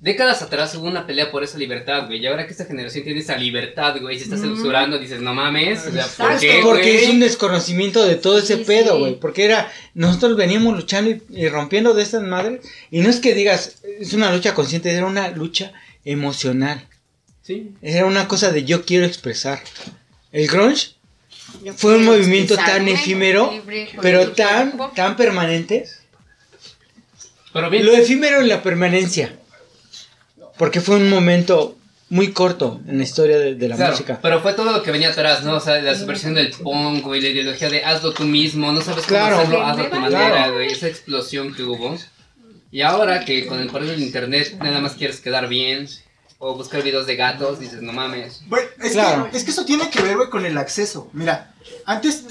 Décadas atrás hubo una pelea por esa libertad, güey. Y ahora que esta generación tiene esa libertad, güey, se está censurando, dices, no mames. O sea, ¿por qué, Porque güey? es un desconocimiento de todo ese Sí, pedo, sí. güey. Porque era, nosotros veníamos luchando y, y rompiendo de estas madres. Y no es que digas, es una lucha consciente, era una lucha emocional. Sí. Era una cosa de yo quiero expresar. El grunge Yo fue un movimiento tan efímero, libre pero tan, tan permanente. Pero bien, Lo efímero en la permanencia. Porque fue un momento muy corto en la historia de, de la Claro, música. pero fue todo lo que venía atrás, ¿no? O sea, la subversión del punk, güey, la ideología de hazlo tú mismo, no sabes cómo Claro. hacerlo, hazlo a tu manera, güey, esa explosión que hubo. Y ahora que con el poder del internet nada más quieres quedar bien o buscar videos de gatos, dices, no mames. Güey, es, Claro. que, es que eso tiene que ver, güey, con el acceso. Mira, antes,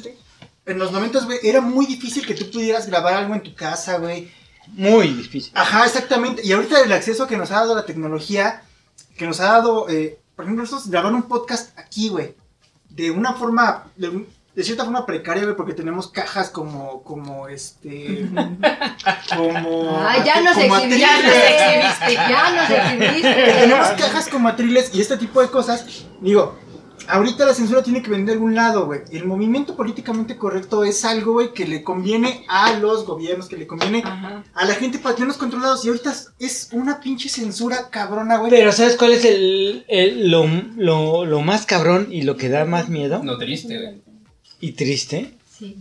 en los 90, güey, era muy difícil que tú pudieras grabar algo en tu casa, güey. Muy difícil. Ajá, exactamente. Y ahorita el acceso que nos ha dado la tecnología, que nos ha dado, eh, por ejemplo, nosotros grabar un podcast aquí, güey, de una forma, de, un- de cierta forma precaria, güey, porque tenemos cajas como, como, este, como... Ay, ya nos como exhibiste, ya nos exhibiste, ya nos exhibiste. tenemos cajas como atriles y este tipo de cosas. Digo, ahorita la censura tiene que venir de algún lado, güey. El movimiento políticamente correcto es algo, güey, que le conviene a los gobiernos, que le conviene Ajá. a la gente para tenerlos controlados. Y ahorita es- una pinche censura cabrona, güey. Pero ¿sabes cuál es el, el- lo, lo- lo más cabrón y lo que da más miedo No triste, güey. y triste? Sí.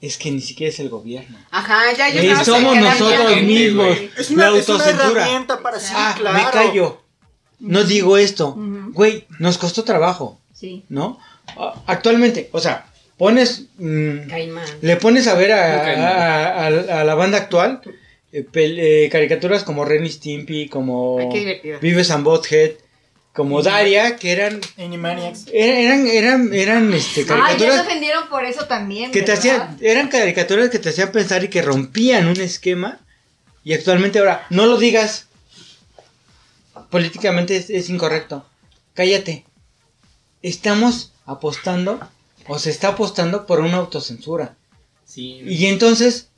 Es que ni siquiera es el gobierno. Ajá, ya yo Eh, no somos nosotros bien. mismos. Es una, la es una autocensura. herramienta para sí, ah, claro. me callo. No digo esto. Güey, nos costó trabajo, Sí. ¿no? Ah, Actualmente, o sea, pones... mm, Caimán. le pones a ver a, Ok. a- a- a la banda actual eh, eh, caricaturas como Ren y Stimpy, como Ay, qué divertido. Vives and Bothead, como Daria, que eran Animaniacs. eran eran eran este Ay, ya se caricaturas ofendieron por eso también. que te hacían eran caricaturas que te hacían pensar y que rompían un esquema y actualmente ahora no lo digas políticamente es, es incorrecto. Cállate. Estamos apostando o se está apostando por una autocensura. Sí. Y entonces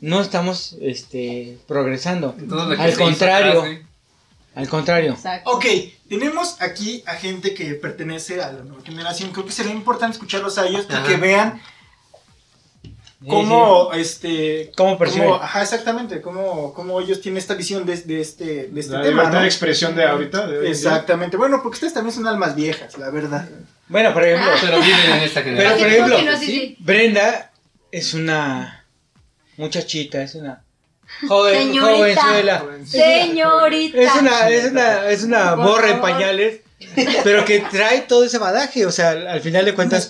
no estamos este progresando. Al contrario, atrás, ¿eh? al contrario. Exacto. Ok, tenemos aquí a gente que pertenece a la nueva generación. Creo que sería importante escucharlos a ellos para Ajá. que vean cómo, este... ¿Cómo perciben? cómo- ajá, exactamente, cómo, cómo ellos tienen esta visión de, de este, de este La tema, libertad ¿no? de expresión de ahorita. de. Exactamente. Bueno, porque ustedes también son almas viejas, la verdad. Bueno, por ejemplo, Pero viven en esta pero por ejemplo, sí, sí. Brenda es una muchachita, es una joven, Señorita. jovenzuela. Señorita. Es una, es una, es una borra en pañales, pero que trae todo ese badaje, o sea, al al final de cuentas.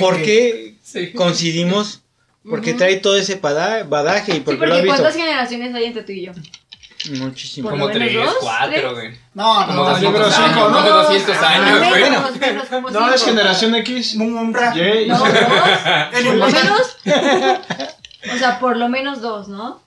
¿por qué Sí. coincidimos? Porque Ujú. trae todo ese badaje y Sí, porque lo porque visto ¿cuántas generaciones hay entre tú y yo? muchísimo. Como tres, dos, cuatro, güey. No, Como no, yo creo 200 cinco, ¿no? como 200 Ah, años, güey. menos, menos, como No, es generación X. Mumra. Y, y- No, dos. Por lo menos. O sea, por lo menos dos, ¿no?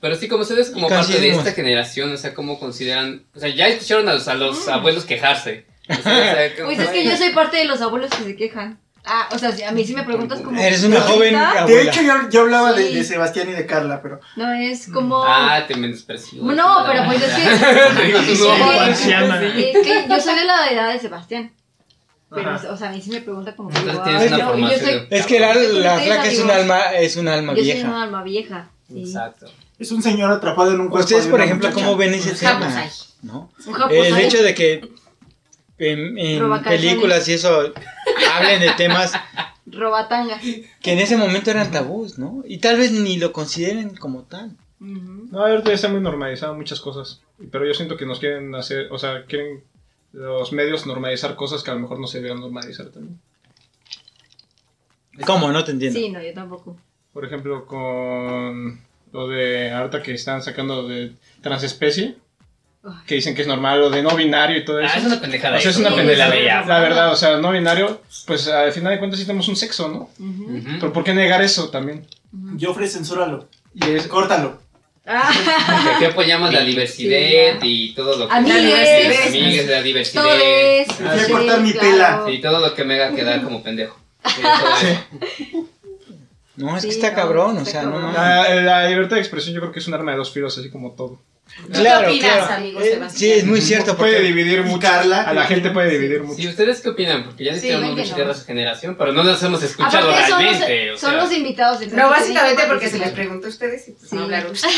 Pero sí, como ustedes, como Y parte de esta generación, o sea, ¿cómo consideran? O sea, ya escucharon a los, a los abuelos quejarse. O sea, o sea, Pues es que yo soy parte de los abuelos que se quejan. Ah, o sea, si a mí sí me preguntas como. Eres una joven abuela. De hecho, yo, yo hablaba de, Sí. de Sebastián y de Carla, pero... No, es como. Ah, te menospreció. No, pero pues es que. No, que yo soy de la edad de Sebastián. Pero, Ajá. o sea, a mí sí me pregunta como. Entonces digo, tienes ah, una yo- yo soy- Es que la, la flaca es un alma, es un alma Yo soy vieja. una alma vieja. sí. Exacto. Es un señor atrapado en un cuerpo Ustedes, de por ejemplo. ¿cómo ven ese tema? ¿No? Un japonés. El hecho de que en, en películas y eso hablen de temas Robatangas. que en ese momento eran tabús, ¿no? Y tal vez ni lo consideren como tal. Ujú. No, ahorita ya está muy normalizado muchas cosas. Pero yo siento que nos quieren hacer, o sea, quieren los medios normalizar cosas que a lo mejor no se deberían normalizar también. ¿Cómo? No te entiendo. Sí, no, yo tampoco. Por ejemplo, con lo de ahorita que están sacando de transespecie. Que dicen que es normal, lo de no binario y todo eso. Ah, es una pendejada. O sea, es una pendejada. La veía. La verdad, o sea, no binario, pues al final de cuentas sí tenemos un sexo, ¿no? Pero ¿por qué negar eso también? Joffrey, censúralo. Y es, Córtalo. Ah, aquí apoyamos la diversidad y todo lo que... Amigues. Amigues, la diversidad. Fui a cortar mi pela. Sí, todo lo que me haga quedar como pendejo. No, es Sí, que está no, cabrón, o sea, no la libertad de expresión yo creo que es un arma de dos filos, así como todo. Claro, ¿Qué opinas, claro. amigo Eh, Sebastián? sí, es muy cierto. Puede dividir Y mucho. Carla. A la gente puede dividir mucho. Sí, ¿ustedes qué opinan? Porque ya que mucho era su generación, pero no las hemos escuchado Aparte son los, realmente. o son sea. los invitados. No, básicamente porque se les preguntó a ustedes y pues Sí. no hablaron ustedes.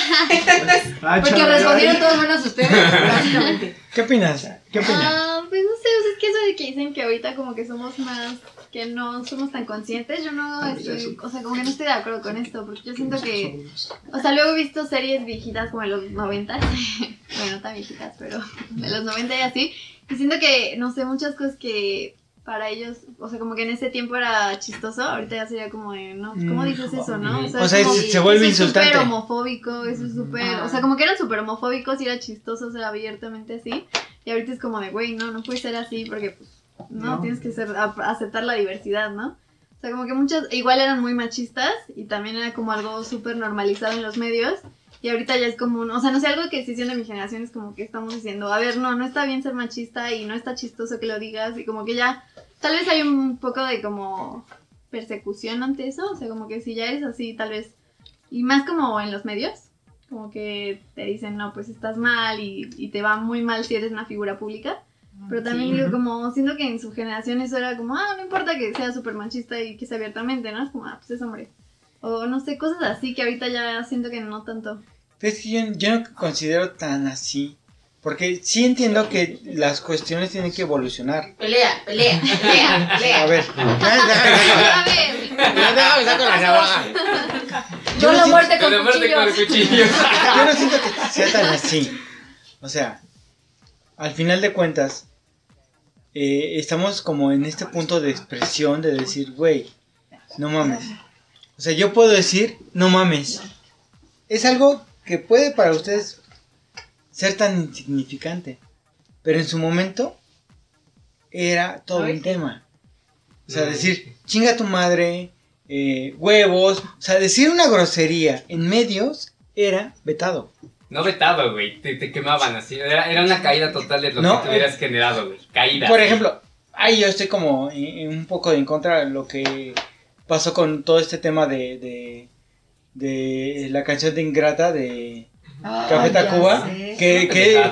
Ah, Porque chaval, respondieron todos menos ustedes, básicamente. ¿Qué opinas? ¿Qué opinas? Ah, pues no sé, o sea, es que eso de que dicen que ahorita como que somos más, que no somos tan conscientes, yo no estoy, o sea, como que no estoy de acuerdo con esto, porque yo siento que, o sea, luego he visto series viejitas como de los 90, bueno, no tan viejitas, pero de los 90 y así, y siento que, no sé, muchas cosas que para ellos, o sea, como que en ese tiempo era chistoso, ahorita ya sería como de, no, ¿cómo Mm, dices eso, no? ujú. O sea, como- se- se vuelve eso es insultante. súper homofóbico, eso es súper, Ah. o sea, como que eran súper homofóbicos y era chistoso ser abiertamente así, y ahorita es como de, güey, no, no puede ser así porque, pues, no, No. tienes que ser, a- aceptar la diversidad, ¿no? O sea, como que muchas, igual eran muy machistas y también era como algo súper normalizado en los medios. Y ahorita ya es como, un- o sea, no sé, algo que sí siendo mi generación es como que estamos diciendo, a ver, no, no está bien ser machista y no está chistoso que lo digas y como que ya, tal vez hay un poco de como persecución ante eso, o sea, como que si ya eres así, tal vez, y más como en los medios, como que te dicen, no, pues estás mal y, y te va muy mal si eres una figura pública. Pero también digo, como, siento que en su generación eso era como, ah, no importa que sea súper machista y que sea abiertamente, ¿no? Es como, ah, pues es hombre. O no sé, cosas así que ahorita ya siento que no tanto. Es que yo, yo no considero tan así. Porque sí entiendo que las cuestiones tienen que evolucionar. Pelea, pelea, pelea, pelea. A ver. A ver, Yo la sí- muerte con Con la muerte con el cuchillo. Yo no siento que sea tan así. O sea, al final de cuentas, eh, estamos como en este punto de expresión de decir, güey, no mames. O sea, yo puedo decir, no mames. Es algo que puede para ustedes ser tan insignificante. Pero en su momento era todo un tema. O sea, decir, chinga tu madre, eh, huevos, o sea, decir una grosería en medios era vetado. No vetado, güey. Te, te quemaban así. Era, era una caída total de lo No, que te hubieras generado, güey. Caída. Por ejemplo, ahí yo estoy como un poco en contra de lo que pasó con todo este tema de, de, de la canción de Ingrata de Café ya Tacuba, que, que.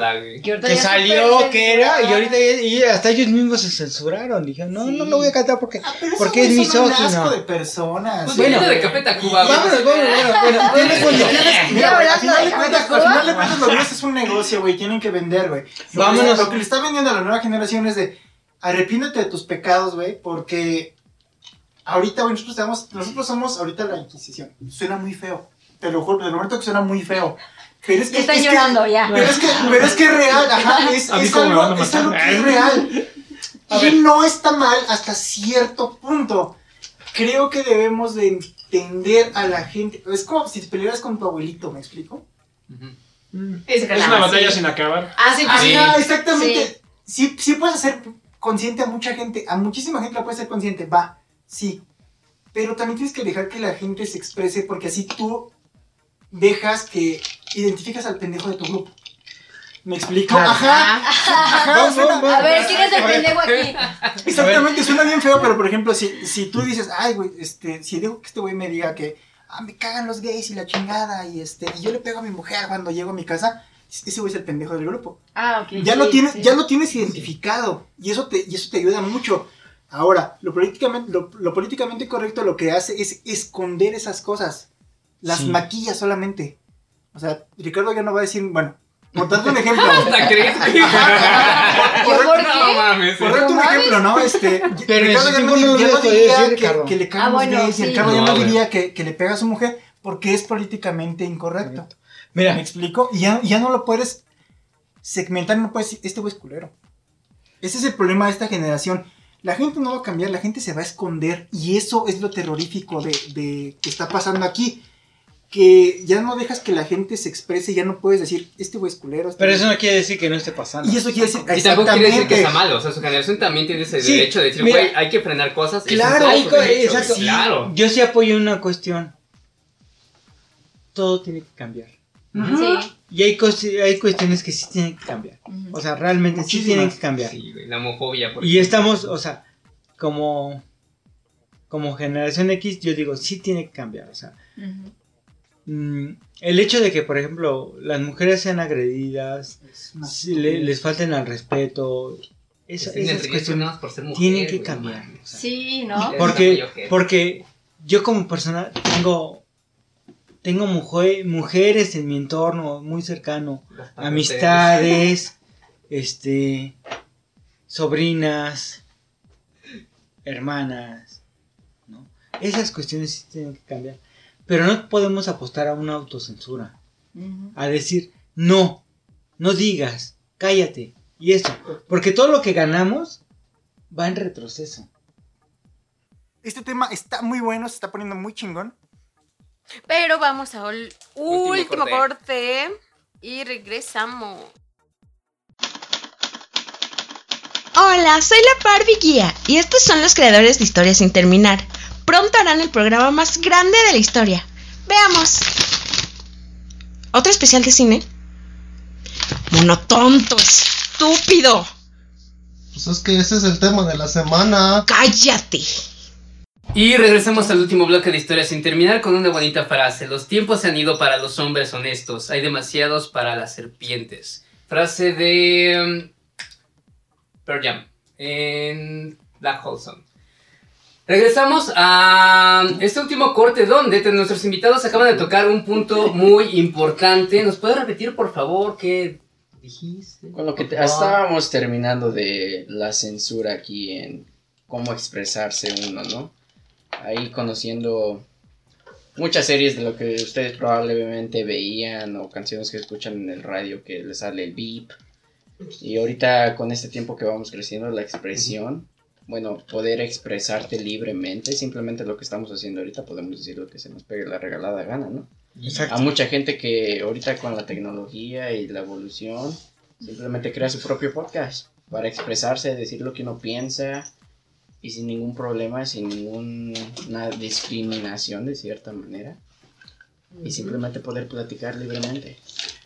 Que salió, que era, y ahorita y hasta ellos mismos se censuraron. Dijeron, no, no lo voy a cantar porque, Ah, porque es misógino. de personas. Pues Bueno. bueno, de Café Tacuba, güey. Vámonos, vámonos, tienes. Mira, güey, al final de cuentas, Café al final de Tacuba. cuentas, lo es un negocio, güey. Tienen que vender, güey. Lo que- Vámonos. Lo que le está vendiendo a la nueva generación es de arrepiéntete de tus pecados, güey, porque ahorita, güey, nosotros, nosotros somos ahorita la Inquisición. Suena muy feo. Te lo juro, de momento que suena muy feo. Pero es que. Ya están es que- llorando, ya. Pero es que, pero es que es real, ajá, es, A mí es algo, es algo que es real. Y no está mal hasta cierto punto. Creo que debemos de entender a la gente. Es como si te pelearas con tu abuelito, ¿me explico? Es, Es una batalla sin acabar. Ah, sí, pues Sí. sí. Ah, exactamente. Sí. sí, puedes hacer consciente a mucha gente, a muchísima gente la puedes hacer consciente, va, sí. Pero también tienes que dejar que la gente se exprese porque así tú dejas que identificas al pendejo de tu grupo. ¿Me explico? Claro. Ajá. Ajá, Vamos, suena- vamos, A ver, ¿quién es el pendejo aquí? Exactamente, suena bien feo, pero por ejemplo, si, si tú dices, ay, güey, este, si dejo que este güey me diga que, ah, me cagan los gays y la chingada, y este, y yo le pego a mi mujer cuando llego a mi casa, ese güey es el pendejo del grupo. Ah, ok. Ya sí, lo tienes, sí. ya lo tienes identificado, y eso te, y eso te ayuda mucho. Ahora, lo políticamente, lo, lo políticamente correcto lo que hace es esconder esas cosas. Las Sí. maquilla solamente. O sea, Ricardo ya no va a decir, bueno, por darte un ejemplo. ¿Hasta crees? ¿Yo por qué? No mames. Por darte un ¿No ejemplo, ¿no? Este, Pero Ricardo ya no, no ya diría decir, que, que le Ah, sí. Ricardo ya No, diría que, que le pega a su mujer porque es políticamente incorrecto. ¿Me Mira, explico? Y ya, ya no lo puedes segmentar, no puedes decir, este güey es culero. Ese es el problema de esta generación. La gente no va a cambiar, la gente se va a esconder y eso es lo terrorífico de, de que está pasando aquí. Que ya no dejas que la gente se exprese, ya no puedes decir, este güey es culero. este pero eso no quiere decir que no esté pasando. Y eso quiere decir, Y tampoco quiere decir que está malo. O sea, su generación también tiene ese Sí, derecho de decir, güey, hay que frenar cosas. Claro, hay co- derecho, exacto. güey, Claro. Yo sí apoyo una cuestión. Todo tiene que cambiar. Sí. Y hay, hay cuestiones que sí tienen que cambiar. O sea, realmente sí Muchísimas. tienen que cambiar. Sí, güey, la homofobia. por Y ejemplo. estamos, o sea, como, como generación X, yo digo, sí tiene que cambiar. O sea, Ujú. mm, el hecho de que, por ejemplo, las mujeres sean agredidas, le- les falten al respeto, eso, esas cuestiones nada más por ser mujer, tienen que cambiar. o sea. Sí, ¿no? Porque, porque yo como persona tengo, tengo mujer- mujeres en mi entorno muy cercano, amistades, este, sobrinas, hermanas, ¿no? Esas cuestiones sí tienen que cambiar. Pero no podemos apostar a una autocensura, a decir, no, no digas, cállate, y eso, porque todo lo que ganamos va en retroceso. Este tema está muy bueno, se está poniendo muy chingón. Pero vamos a ul- Último último, corte. corte. y regresamos. Hola, soy la Barbie Guía y estos son los creadores de Historia sin terminar. Pronto harán el programa más grande de la historia. Veamos. ¿Otro especial de cine? Monotonto, estúpido. Pues es que ese es el tema de la semana. Cállate. Y regresamos al último bloque de historia sin terminar con una bonita frase. Los tiempos se han ido para los hombres honestos. Hay demasiados para las serpientes. Frase de um, Pearl Jam en Black Hole Sun. Regresamos a este último corte donde nuestros invitados acaban de tocar un punto muy importante. ¿Nos puede repetir, por favor, qué dijiste? Con lo que te- estábamos terminando de la censura aquí en cómo expresarse uno, ¿no? Ahí conociendo muchas series de lo que ustedes probablemente veían o canciones que escuchan en el radio que les sale el beep. Y ahorita con este tiempo que vamos creciendo, la expresión, bueno, poder expresarte libremente, simplemente lo que estamos haciendo ahorita, podemos decir lo que se nos pegue la regalada gana, ¿no? Exacto. A mucha gente que ahorita con la tecnología y la evolución Simplemente crea su propio podcast para expresarse, decir lo que uno piensa y sin ningún problema, sin ninguna discriminación de cierta manera. Y simplemente poder platicar libremente.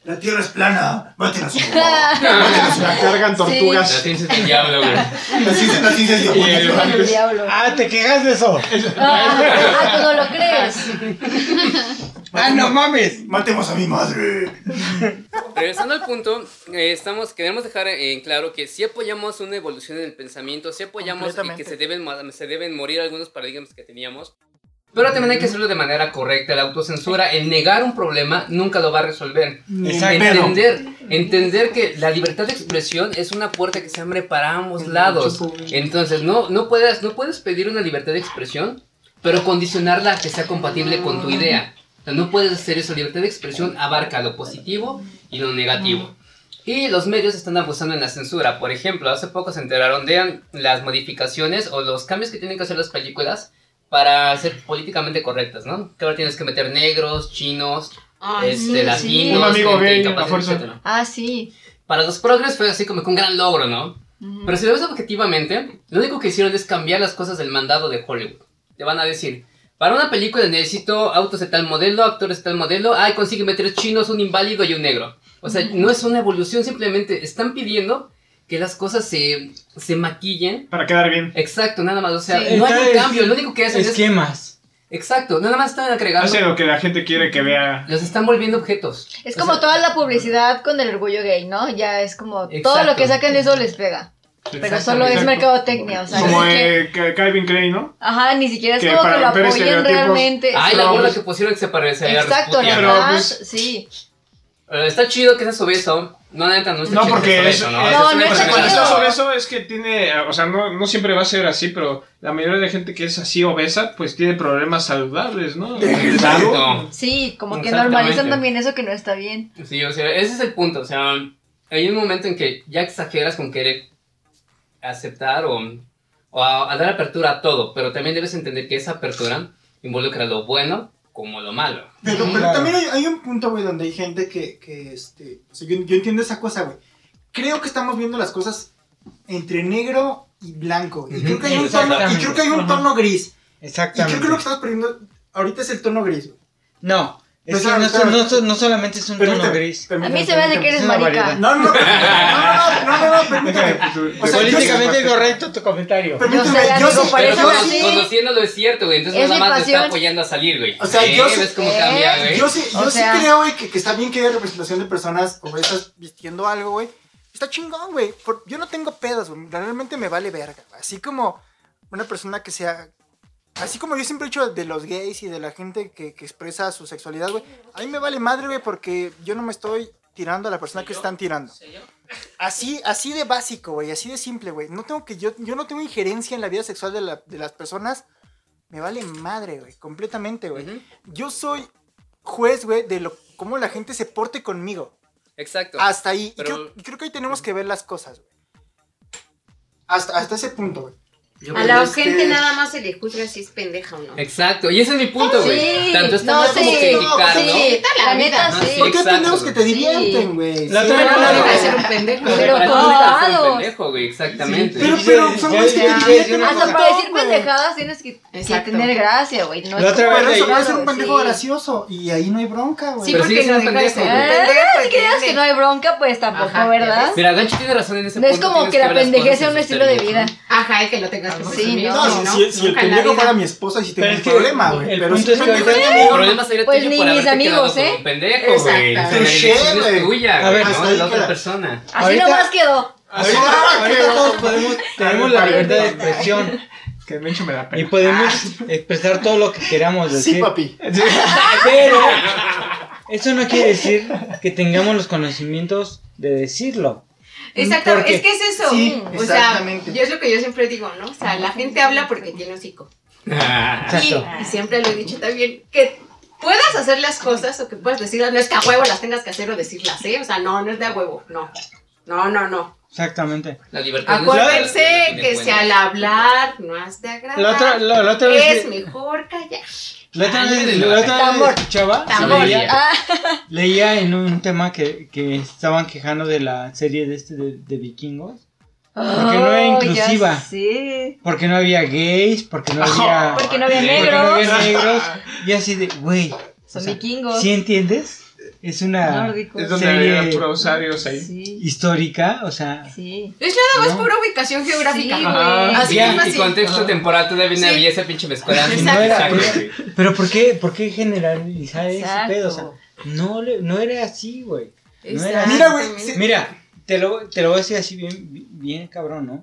La tierra es plana. Maten a su La cargan tortugas. La ciencia es el diablo, güey. La ciencia, la ciencia es Y el- Con el diablo. Ah, te quejas de eso. Ah, ah, tú no lo crees. Ah, no mames. Matemos a mi madre. Regresando al punto, eh, estamos, queremos dejar en claro que sí apoyamos una evolución en el pensamiento, sí apoyamos y que se deben, se deben morir algunos paradigmas que teníamos. Pero también hay que hacerlo de manera correcta. La autocensura, el negar un problema, nunca lo va a resolver. Exacto. Entender, entender que la libertad de expresión es una puerta que se abre para ambos lados. Entonces, no, no, puedes, no puedes pedir una libertad de expresión, pero condicionarla a que sea compatible con tu idea. O sea, no puedes hacer eso. Libertad de expresión abarca lo positivo y lo negativo. Y los medios están abusando en la censura. Por ejemplo, hace poco se enteraron de las modificaciones o los cambios que tienen que hacer las películas para ser políticamente correctas, ¿no? Que ahora tienes que meter negros, chinos, Ay, este, sí, latinos, Un amigo gente gay, fuerza. Ah, sí. Para los progres fue así como que un gran logro, ¿no? Pero si lo ves objetivamente, lo único que hicieron es cambiar las cosas del mandado de Hollywood. Te van a decir, para una película necesito autos de tal modelo, actores de tal modelo, ay, consígueme tres chinos, un inválido y un negro. O sea, no es una evolución, simplemente están pidiendo que las cosas se, se maquillen. Para quedar bien. Exacto, nada más, o sea, Sí, no hay un cambio, lo único que hacen es... Esquemas. Exacto, nada más están agregando... Hace lo que la gente quiere que vea. Los están volviendo objetos. Es O como sea, toda la publicidad con el orgullo gay, ¿no? Ya es como todo lo que sacan de eso les pega. Pero solo es mercadotecnia, o sea, Como eh, Ca- Calvin Klein, ¿no? Ajá, ni siquiera es que como para que lo apoyen realmente. Ay, la gorda pues- que pusieron que se parecía a Exacto, verdad, pues- sí. Eh, Está chido que seas obeso. No, neta, no está No, porque que es, seas obeso, es- Esa No, es una no está cuando estás obeso es que tiene, o sea, no, no siempre va a ser así, pero la mayoría de gente que es así obesa, pues tiene problemas saludables, ¿no? Exacto. Sí, como que normalizan también eso que no está bien. Sí, o sea, ese es el punto. O sea, hay un momento en que ya exageras con querer aceptar o, o a, a dar apertura a todo, pero también debes entender que esa apertura involucra lo bueno como lo malo. Pero, pero Claro. también hay, hay un punto, güey, donde hay gente que, que este, o sea, yo, yo entiendo esa cosa, güey. Creo que estamos viendo las cosas entre negro y blanco. Y creo que hay un tono, y creo que hay un tono gris. Y Exactamente. creo que lo que estamos perdiendo ahorita es el tono gris, güey. No, es que no, no, no solamente es un tono Permíteme, gris. A mí se me hace que eres marica. No, no, no, no, no, no, no, permíteme. O sea, Políticamente incorrecto tu comentario. Permíteme, Yo sé, yo por Pero yo sí- conociéndolo es cierto, güey. Entonces Es nada más te está apoyando a salir, güey. O sea, ¿Eh? yo sí- ¿Ves cómo ¿Eh? cambia, güey? Yo sí, O yo sea- sí creo, güey, que, que está bien que haya representación de personas obesas vistiendo algo, güey. Está chingón, güey. Por- Yo no tengo pedos, güey. Realmente me vale verga. güey. Así como una persona que sea... Así como yo siempre he dicho de los gays y de la gente que, que expresa su sexualidad, güey. A mí me vale madre, güey, porque yo no me estoy tirando a la persona que están tirando. Así, así de básico, güey. Así de simple, güey. No tengo que... Yo, yo no tengo injerencia en la vida sexual de, la- de las personas. Me vale madre, güey. Completamente, güey. Yo soy juez, güey, de lo, cómo la gente se porte conmigo. Exacto. Hasta ahí. Y Pero- creo, y creo que ahí tenemos que ver las cosas, güey. Hasta, hasta ese punto, güey. Yo A la gente nada más se le juzga si es pendeja o no. Exacto, y ese es mi punto, güey. Sí, Tanto está no, mal como sí, criticar, sí, ¿no? la la neta sí. Sí, hay exacto, pendejos que te divierten, güey. La Sí, otra no no, deja no, ser un pendejo. Pero no ser un todos. pendejo, güey, exactamente. Pero, Sí, pero sí, son güeyes que Hasta para decir pendejadas tienes que, tener gracia, güey. No es puede ser un pendejo sí. gracioso. Y ahí no hay bronca, güey. Sí, porque no pendejo, si creas que no hay bronca, pues tampoco, ¿verdad? Mira, Gancho tiene razón en ese No es punto. como que la pendejez sea un estilo de vida. Ajá, el que lo tengas que Sí, presumir. no. No, sí, si, ¿no? si- si el la pendejo fuera mi esposa, sí tengo un problema, güey. Pero si es que El amigo, problema sería Pues tuyo ni por mis amigos, ¿eh? pendejo, Exacto. güey. La es tuya, A güey, ver, no de la otra persona. Así nomás quedó. Ahorita, ahorita todos podemos, tenemos la libertad de expresión Que me y pena. podemos expresar todo lo que queramos decir. Sí, papi. Pero eso no quiere decir que tengamos los conocimientos de decirlo. Exacto, Porque- es que es eso. Sí, o sea, exactamente. yo es lo que yo siempre digo, ¿no? O sea, la gente habla porque tiene hocico. Y, Exacto. y siempre lo he dicho también, que puedas hacer las cosas o que puedas decirlas, no es que a huevo las tengas que hacer o decirlas, ¿eh? O sea, no, no es de a huevo, no. No, no, no. Exactamente. La libertad Acuérdense que si al hablar no has de agradar, La otra, la, la otra vez. es que- mejor callar. La otra vez, la otra vez tambor. escuchaba, Tambor. leía, Ah. leía en un tema que, que estaban quejando de la serie de este de, de vikingos. Porque no era inclusiva. ya sé. Porque no había gays, porque no había. Porque no había porque negros. no había negros. Y así de, güey. Son o sea, vikingos. ¿Sí entiendes? Es una Nórdicos. Es donde serie arios ahí. Sí, histórica, o sea. sí. Es nada más No. pura ubicación geográfica. Sí, Ajá. güey. Así Ya, de y fácil. contexto temporal todavía no Sí. había esa pinche mezcolanza. No era-. Pero ¿por qué, por qué generalizar ese Exacto. pedo? O sea, no, le- no era así, güey. No era así. Mira, güey. Mira, te lo, te lo voy a decir así bien, bien cabrón, ¿no?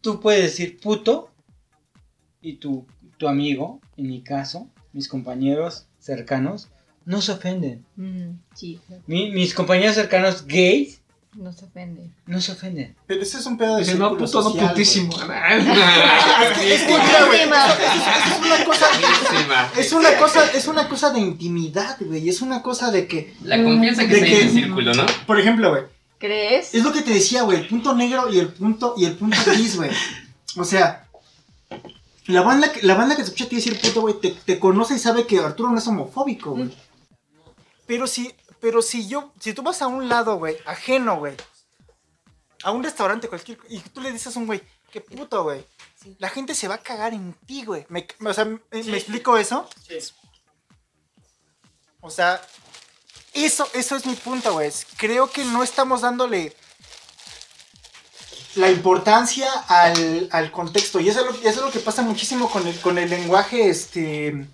Tú puedes decir puto y tu, tu amigo, en mi caso, mis compañeros cercanos, no se ofenden. Mm, sí, Mi- mis compañeros cercanos gays no se ofende. no se ofenden. Pero ese es un pedo de Dice, no, círculo puto, no social, putísimo. Es que, es mira, güey, una cosa, es una cosa, es una cosa de intimidad, güey, es una cosa de que, La confianza que De se hay en el círculo, ¿no? por ejemplo, güey, ¿Crees? es lo que te decía, güey, el punto negro y el punto y el punto gris, güey. O sea, la banda que, la banda que te escucha a ti decir puto, güey, te, te conoce y sabe que Arturo no es homofóbico, güey. Pero si, pero si yo, si tú vas a un lado, güey, ajeno, güey, a un restaurante cualquier, y tú le dices a un güey, qué puto, güey, la gente se va a cagar en ti, güey. Me, o sea, ¿me, me explico eso? O sea, eso, eso es mi punto, güey. Creo que no estamos dándole la importancia al, al contexto. Y eso es, lo, eso es lo que pasa muchísimo con el, con el lenguaje, este...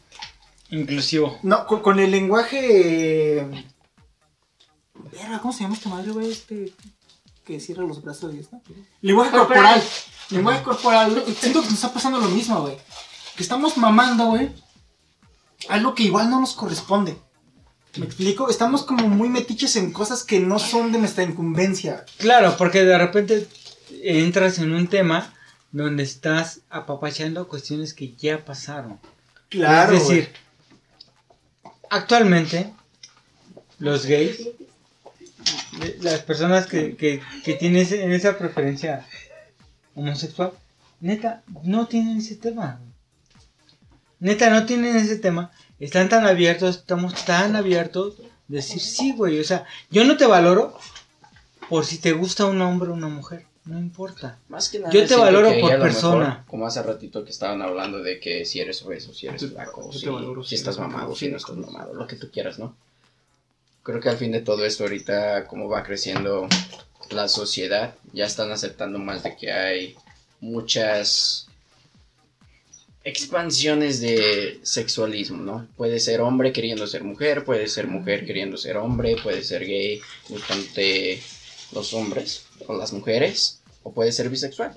Inclusivo. No, con, con el lenguaje... eh, verga, ¿Cómo se llama esta madre, güey? Este... Que cierra los brazos y esto. Lenguaje corporal. Corporal. Lenguaje corporal. Siento que nos está pasando lo mismo, güey. Que estamos mamando, güey. Algo que igual no nos corresponde. ¿Me explico? Estamos como muy metiches en cosas que no son de nuestra incumbencia. Claro, porque de repente entras en un tema donde estás apapachando cuestiones que ya pasaron. Claro. es decir, actualmente los gays, las personas que, que, que tienen esa preferencia homosexual, neta, no tienen ese tema. Neta, no tienen ese tema. Están tan abiertos, estamos tan abiertos de decir sí, güey. O sea, yo no te valoro por si te gusta un hombre o una mujer. No importa. Más que nada, Yo te valoro por lo persona. mejor, como hace ratito que estaban hablando de que si eres obeso, si eres flaco, si, si estás eres mamado, si no estás mamado, lo que tú quieras, ¿no? Creo que al fin de todo esto ahorita, como va creciendo la sociedad, ya están aceptando más de que hay muchas expansiones de sexualismo, ¿no? Puede ser hombre queriendo ser mujer, puede ser mujer queriendo ser hombre, puede ser gay gustante los hombres o las mujeres, o puede ser bisexual.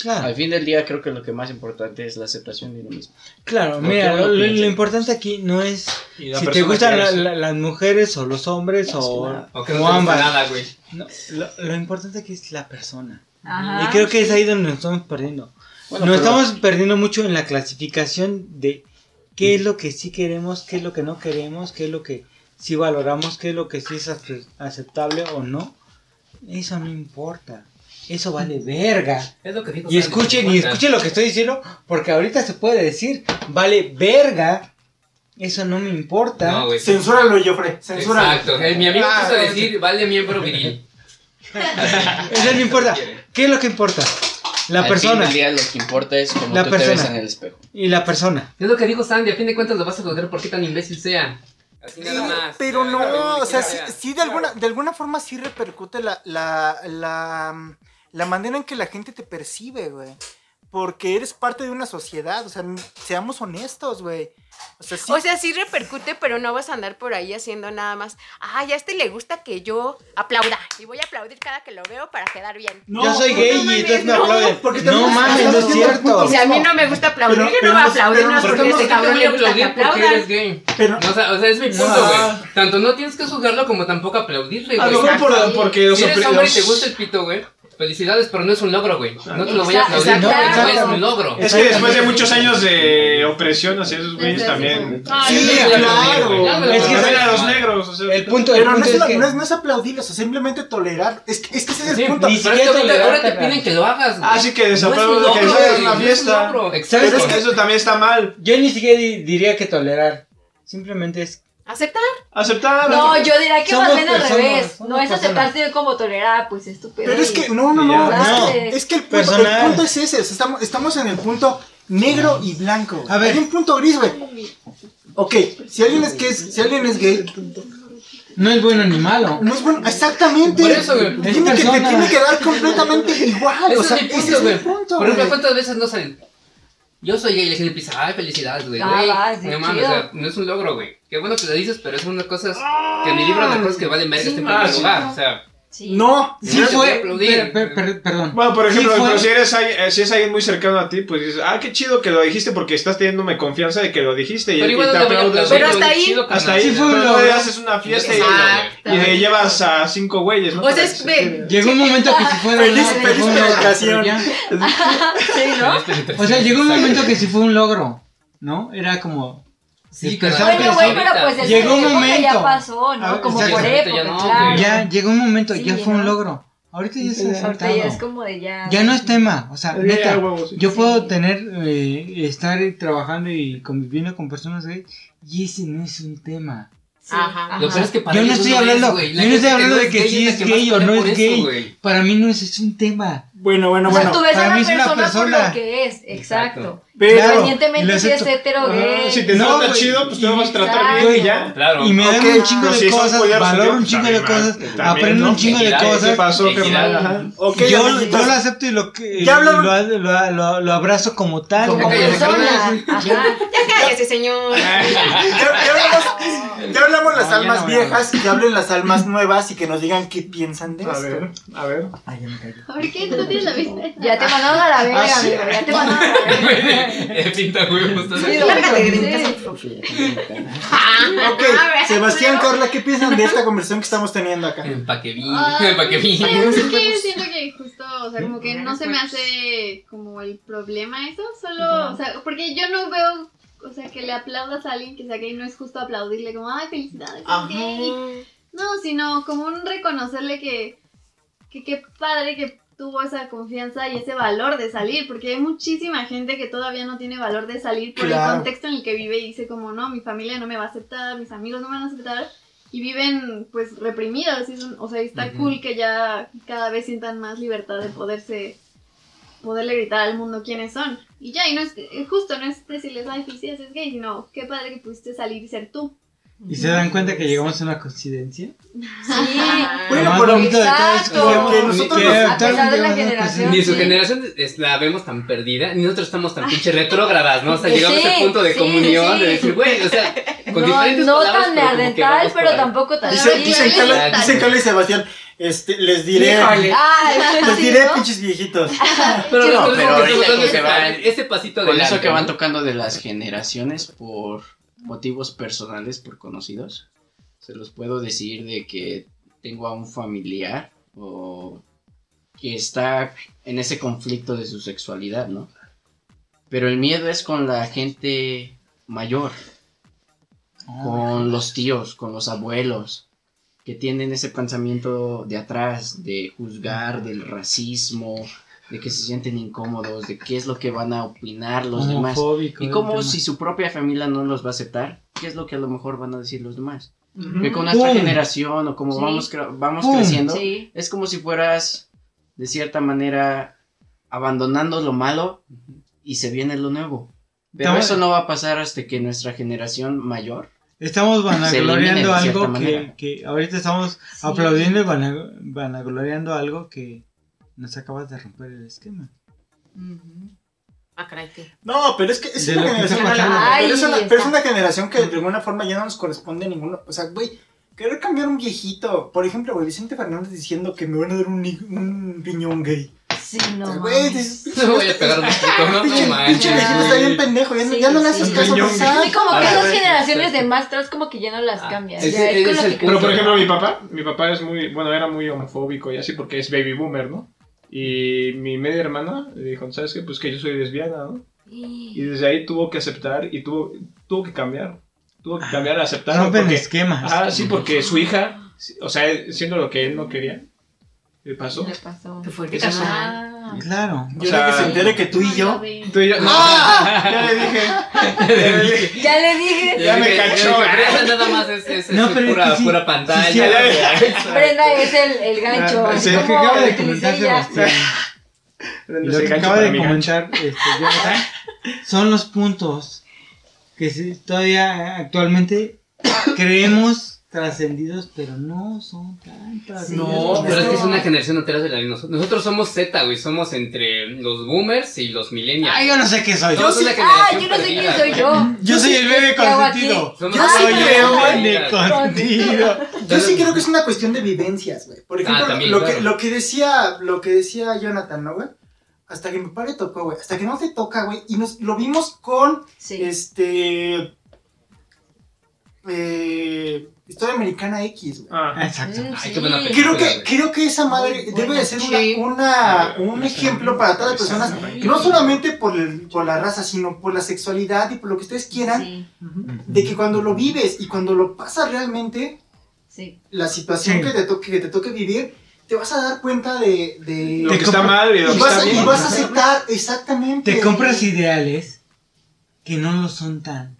Claro. Al fin del día creo que lo que más importante es la aceptación de uno mismo. Claro, mira, lo, lo- lo importante aquí no es si te gustan la- la- las mujeres o los hombres que o. O que no ambas. nada, güey. No, lo, lo importante aquí es la persona. Ajá. Y creo que es ahí donde nos estamos perdiendo. Bueno, nos pero- estamos perdiendo mucho en la clasificación de qué es lo que sí queremos, qué es lo que no queremos, qué es lo que sí valoramos, qué es lo que sí es ace- aceptable o no. Eso no importa. Eso vale verga. Es lo que dijo Y escuchen, y escuchen lo que estoy diciendo, porque ahorita se puede decir, vale verga. Eso no me importa. No, güey. Censúralo, Joffre. Censúralo. Exacto. Eh, Mi amigo Ah, quiso no, decir, vale miembro viril. Eso no importa. ¿Qué es lo que importa? La al persona. fin del día lo que importa es cómo La tú te ves persona. en el espejo. Y la persona. Es lo que dijo Sandy, a fin de cuentas lo vas a juzgar por qué tan imbécil sea. Así nada más. Pero no, o sea, sí, sí de alguna, de alguna forma sí repercute la, la, la, la manera en que la gente te percibe, güey. Porque eres parte de una sociedad, o sea, seamos honestos, güey. O sea, sí. O sea, sí repercute, pero no vas a andar por ahí haciendo nada más. Ay, a este le gusta que yo aplauda. Y voy a aplaudir cada que lo veo para quedar bien. No, Yo soy gay no y entonces me mames, no, aplauden. No mames, no es cierto. Si a mí no me gusta aplaudir, Pero- yo pero no voy a aplaudir no porque ese cabrón le Yo gusta que aplaudan. eres gay. Pero, No, o, sea, o sea, es mi punto, No. güey. Tanto no tienes que juzgarlo como tampoco aplaudirle, A lo güey. mejor por, porque Si eres hombre y te gusta el pito, güey. Felicidades, pero no es un logro, güey. No te lo voy a aplaudir. No, es un logro. Es que después de muchos años de opresión hacia esos güeyes también. Sí, claro. Es que También a los negros, o sea. El punto, el Pero no es, es una- que no, es, no es aplaudirlos, o simplemente tolerar. Es que, es que ese es el Sí, punto. ni siquiera es que ahorita- ahora te piden que lo hagas, güey. Ah, sí, que es desaplaudan, logro, que una es un fiesta. logro. ¿Sabes Exacto. Pero es que eso también está mal. yo ni siquiera di- diría que tolerar. Simplemente es ¿Aceptar? Aceptar. No, yo diría que Somos más bien al revés. No es aceptar sino como tolerar, pues es tu pedo Pero es que, no, no, no. Es, No. que, es que el punto, Personal. el punto es ese. o sea, estamos, estamos en el punto negro y blanco. A ver. Hay un punto gris, güey. Ok, si alguien es, que es, si alguien es gay, no es bueno ni malo. no es bueno. Exactamente. Por eso, güey. Es Tiene que, te tiene que dar completamente igual. Ese o sea, es mi ese punto, es güey. el punto. Por ejemplo. ¿cuántas veces no salen? Yo soy gay y la gente empieza, ay, felicidades, güey. Ah, sí, no mames, o sea, no es un logro, güey. Qué bueno que lo dices, pero es una cosa que en mi libro de cosas que valen verga Ah, primer lugar. O sea, Sí. No, Sí No te fue. aplaudir. per- per- per- perdón. Bueno, por ejemplo, pero si, eres, alguien- eh, si es alguien muy cercano a ti, pues dices, ah, qué chido que lo dijiste porque estás teniéndome confianza de que lo dijiste y, pero y igual te no le voy a aplaudes. aplaudir, Pero hasta ahí- Hasta ahí Sí fue pero le haces una fiesta y, y le llevas a cinco güeyes, ¿no? O sea, es ve-. Llegó un momento que si Feliz- feliz fue un logro, penetración. pero ya- Sí, ¿no? O sea, llegó un momento que sí fue un logro, ¿no? Era como Sí. Bueno, güey, pero pues esa Llegó un época momento. ya pasó, ¿no? ver, Como por Ahorita ya época, no, claro. Ya llegó un momento, Sí, ya fue un logro. Ahorita ya Ahorita aceptado. ya es como de ya. Ya no es tema, o sea, neta, yo puedo tener, eh, estar trabajando y conviviendo con personas gays y ese no es un tema. Sí, Ajá. Lo es que para Yo no estoy es, hablando, güey. yo no estoy hablando de que si es que gay o no es por eso, gay. Para mí no es, es un tema. Bueno, bueno, O sea, bueno. tú ves para a mí es una persona, por persona. lo que es, exacto. Exacto. Pero, Independientemente si es hetero gay. si te No, trata chido, pues te vas a tratar bien y ya. Claro. Y me dan un chingo de cosas, valoro un chingo de cosas, aprendo un chingo de Felicidades, ¿Qué cosas. pasó, Yo, yo lo acepto y lo, lo, lo, lo- lo abrazo como tal. Como cállate, persona. Ajá. Ya cállese, señor. ya, ya hablamos, ya hablamos las No, ya almas a viejas, que hablen las almas nuevas y que nos digan qué piensan de A esto. ver, a ver. Ay, ya me callo. ¿Por qué tú tienes la vista? Ya te mandaron a la verga, Ah, amigo. Ya te mandaron a la verga. Eh, Pinta huevos. por favor. Ok, Sebastián, Carla, ¿qué piensan de esta conversación que estamos teniendo acá? Empaque bien, Ah, empaque bien. Pues es que siento que justo, o sea, como que no se me hace como el problema eso, solo, o sea, porque yo no veo, o sea, que le aplaudas a alguien que sea gay, no es justo aplaudirle como, ay, felicidades, es gay. No, sino como un reconocerle que, que qué padre que tuvo esa confianza y ese valor de salir, porque hay muchísima gente que todavía no tiene valor de salir por Claro. el contexto en el que vive y dice como, no, mi familia no me va a aceptar, mis amigos no me van a aceptar, y viven pues reprimidos, y es un- o sea, está cool que ya cada vez sientan más libertad de poderse, poderle gritar al mundo quiénes son. Y ya, y no es, eh, justo, no es decirles, ay, felicidades, es gay, sino, qué padre que pudiste salir y ser tú. ¿Y se dan cuenta que llegamos a una coincidencia? Sí. Bueno, pero- de todo que Exacto. llegamos- Porque nosotros que nos- A pesar actualmente de la llegamos a una generación. Ni su Sí. generación es- la vemos tan perdida, ni nosotros estamos tan pinche retrógradas, ¿no? O sea, llegamos a Sí, ese punto de sí, comunión, sí. de decir, güey, o sea, con No, diferentes no palabras, tan pero neandertal, pero ahí. tampoco tan. Dice, dicen, Carla, dicen Carla y Sebastián, este, les diré. Ah, les diré, ¿no? pinches viejitos. Pero, No, pero que que van- ese- pasito Con adelante, eso que van tocando de las generaciones por motivos personales, por conocidos, se los puedo decir de que tengo a un familiar o que está en ese conflicto de su sexualidad, ¿no? Pero el miedo es con la gente mayor, con los tíos, con los abuelos, que tienen ese pensamiento de atrás, de juzgar, del racismo, de que se sienten incómodos, de qué es lo que van a opinar los demás. Y tema. si su propia familia no los va a aceptar, ¿qué es lo que a lo mejor van a decir los demás? Que con nuestra ¡Pum! generación o como Sí. vamos, cre- vamos creciendo, Sí. es como si fueras, de cierta manera, abandonando lo malo y se viene lo nuevo. Pero Estamos- eso no va a pasar hasta que nuestra generación mayor Estamos vanagloriando algo que, que ahorita estamos Sí. aplaudiendo y vana- vanagloriando algo que nos acabas de romper el esquema. Ah, caray, ¿qué? No, pero es que es De una que generación. está pasando. pero, es una, Ay, pero es está. una generación que de alguna forma ya no nos corresponde a ninguno. O sea, güey, querer cambiar un viejito. Por ejemplo, güey, Vicente Fernández diciendo que me van a dar un, un riñón gay. Sí, no. O sea, güey, mames. dices, No voy a pegar un poquito, no, pinche, no pinche manches. viejito está bien pendejo. Ya, no- Sí, ya no le sí. haces caso. Riñón. Sí, como que Ah, esas generaciones de más atrás como que ya no las cambias. ya es es el que Pero por ejemplo, mi papá, mi papá es muy, bueno, era muy homofóbico y así porque es baby boomer, ¿no? Y mi media hermana le dijo, ¿sabes qué? Pues que yo soy lesbiana, ¿no? Y desde ahí tuvo que aceptar y tuvo, tuvo que cambiar. Tuvo que cambiar a aceptar. Rompen porque- esquemas. Ah, sí, porque su hija, o sea, siendo lo que él no quería, le pasó. Le pasó. Qué fuerte. Es eso. Ah. Claro. Yo sea, que se entere que tú y yo. Tú y yo, no, ya le dije. Ya le dije. Ya le dije. Ya me dije, cachó. yo pero esa nada más es, es, No, es pero es pura, que sí, pura sí, pantalla. sí, güey. Brenda es el, el gancho. Ah, sí, que como acaba de comentar. Sebastián lo Se que acaba de comentar este, Jonathan, son los puntos que sí, todavía actualmente creemos trascendidos, pero no son tan trascendidos. No, pero es que es una generación entera de la misma. Nosotros somos Z, güey. Somos entre los boomers y los millennials. Ay, yo no sé qué soy. Somos una Ah, generación yo no sé quién soy yo. Yo soy el bebé consentido. Yo Soy el bebé consentido. Yo sí creo que es una cuestión de vivencias, güey. Por ejemplo, Ah, también, lo, claro. que, lo que decía, lo que decía Jonathan, ¿no, güey? Hasta que mi padre tocó, güey. Hasta que no te toca, güey. Y nos lo vimos con Sí. este. Eh, Historia Americana X, güey. Ah, Exacto. Mm, Ay, qué sí. buena película. Creo que, creo que esa madre Muy debe de ser una, una- un ejemplo para todas las personas, no solamente por, el- por la raza, sino por la sexualidad y por lo que ustedes quieran, Sí, de que cuando lo vives y cuando lo pasas realmente, sí. la situación Sí. que, te toque, que te toque vivir, te vas a dar cuenta de... de- lo que está mal y lo y, que vas, está a- y bien. vas a aceptar exactamente. Te compras ideales que no lo son tan.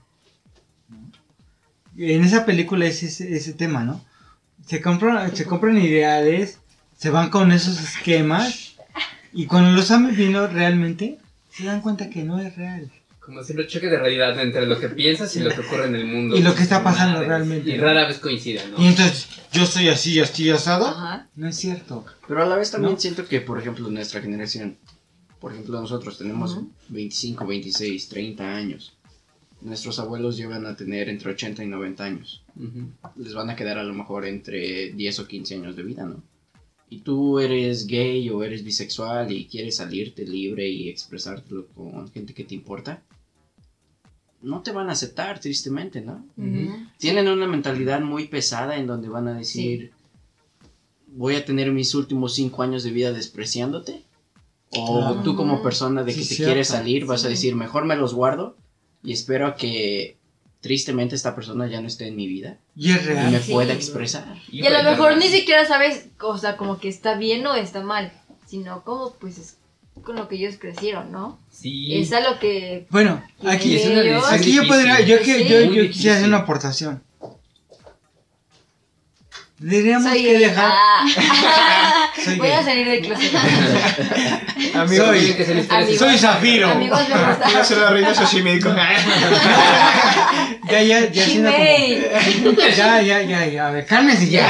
En esa película es ese, ese tema, ¿no? Se compran, se compran ideales, se van con esos esquemas y cuando lo están viviendo realmente se dan cuenta que no es real. Como siempre, choque de realidad entre lo que piensas y lo que ocurre en el mundo. Y lo que está pasando Madres. realmente. Y rara vez coinciden, ¿no? Y entonces yo soy así, así asado. Ajá. No es cierto. Pero a la vez también ¿No? siento que, por ejemplo, nuestra generación, por ejemplo, nosotros tenemos Ujú. 25, 26, 30 años. Nuestros abuelos llegan a tener entre 80 y 90 años. Les van a quedar a lo mejor entre 10 o 15 años de vida, ¿no? Y tú eres gay o eres bisexual y quieres salirte libre y expresártelo con gente que te importa. No te van a aceptar, tristemente, ¿no? Tienen una mentalidad muy pesada en donde van a decir, voy a tener mis últimos cinco años de vida despreciándote. O Claro. tú como persona de Sí, que te cierto. quieres salir vas a decir, mejor me los guardo y espero que tristemente esta persona ya no esté en mi vida Y es y real. me Sí. pueda expresar. Y a lo mejor ni siquiera sabes, o sea, como que está bien o está mal, sino como pues es con lo que ellos crecieron, ¿no? Sí. Es a lo que... Bueno, aquí, es una aquí yo podría, yo, que, Sí. yo, yo quisiera hacer una aportación. Tendríamos Soy que dejar. Soy Voy a gay. salir del closet. Amigo, Soy- que Amigos. Soy Zafiro. Amigos, me Voy a gusta. hacer la reina Sashimi con- Ya, ya, ya Shimei. como. Ya, ya, ya, ya. A ver, cálmense ya.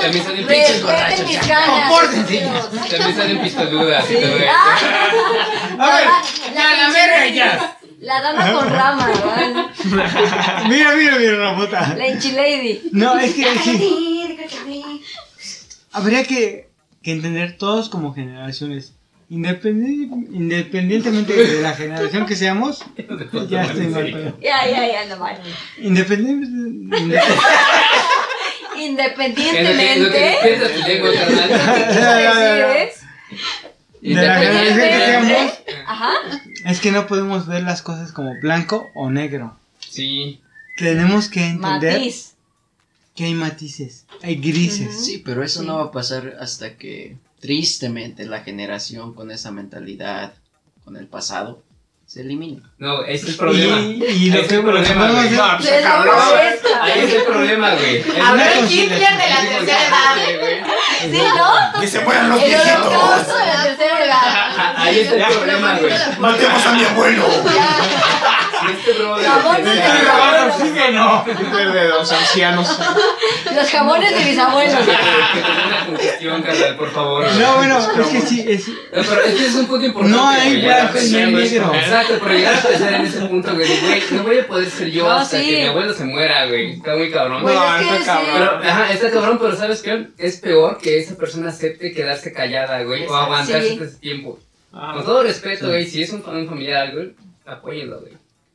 También salen pinches borrachos. mis ya. ganas. Compórtense. Dios. También salen pistoludas. Sí. Ah, A ver, la, ya, la verga, ya. La dama con rama, ¿verdad? Mira, mira, mira, Ramota. La enchilady. No, es que sí. Habría que, que entender todos como generaciones. Independi- independientemente de la generación que seamos, ya estoy mal. pero- Ya, ya, ya, no mal. Independientemente. inde- Que no te- Independientemente. De la generación que seamos, Ajá. es que no podemos ver las cosas como blanco o negro. Sí. Tenemos que entender Matiz. Que hay matices, hay grises. Sí, pero eso Sí. no va a pasar hasta que, tristemente, la generación con esa mentalidad, con el pasado, se elimine. No, ese es el problema. Y, y que está el problema, güey. pues, cabrón. molesta. Ahí es el problema, güey. Es A una ver, conciliación. Hitler de la tercera edad. Sí, ¿no? ¡Que se mueran los El viejitos! holocausto de la tercera edad. Ahí está el problema, güey. ¡Matemos a mi abuelo! Este. Jamones de mis abuelos. Oxígeno. De los ancianos. Los jamones de mis abuelos. Que que te dé una congestión, carnal, por favor. No, bueno, es que sí, es, No, pero este es un punto importante. No hay güey, blanco ni hay negro. Exacto, pero llegar a pensar en ese punto, güey, de, güey, no voy a poder ser yo No, hasta sí. que mi abuelo se muera, güey. Está muy cabrón. No, es que está sí. cabrón. Pero, ajá, está cabrón, pero ¿sabes qué? Es peor que esa persona acepte quedarse callada, güey, o aguantarse Sí. ese tiempo. Ah, Con todo respeto, güey, si es un, un familiar, güey, apóyenlo, güey.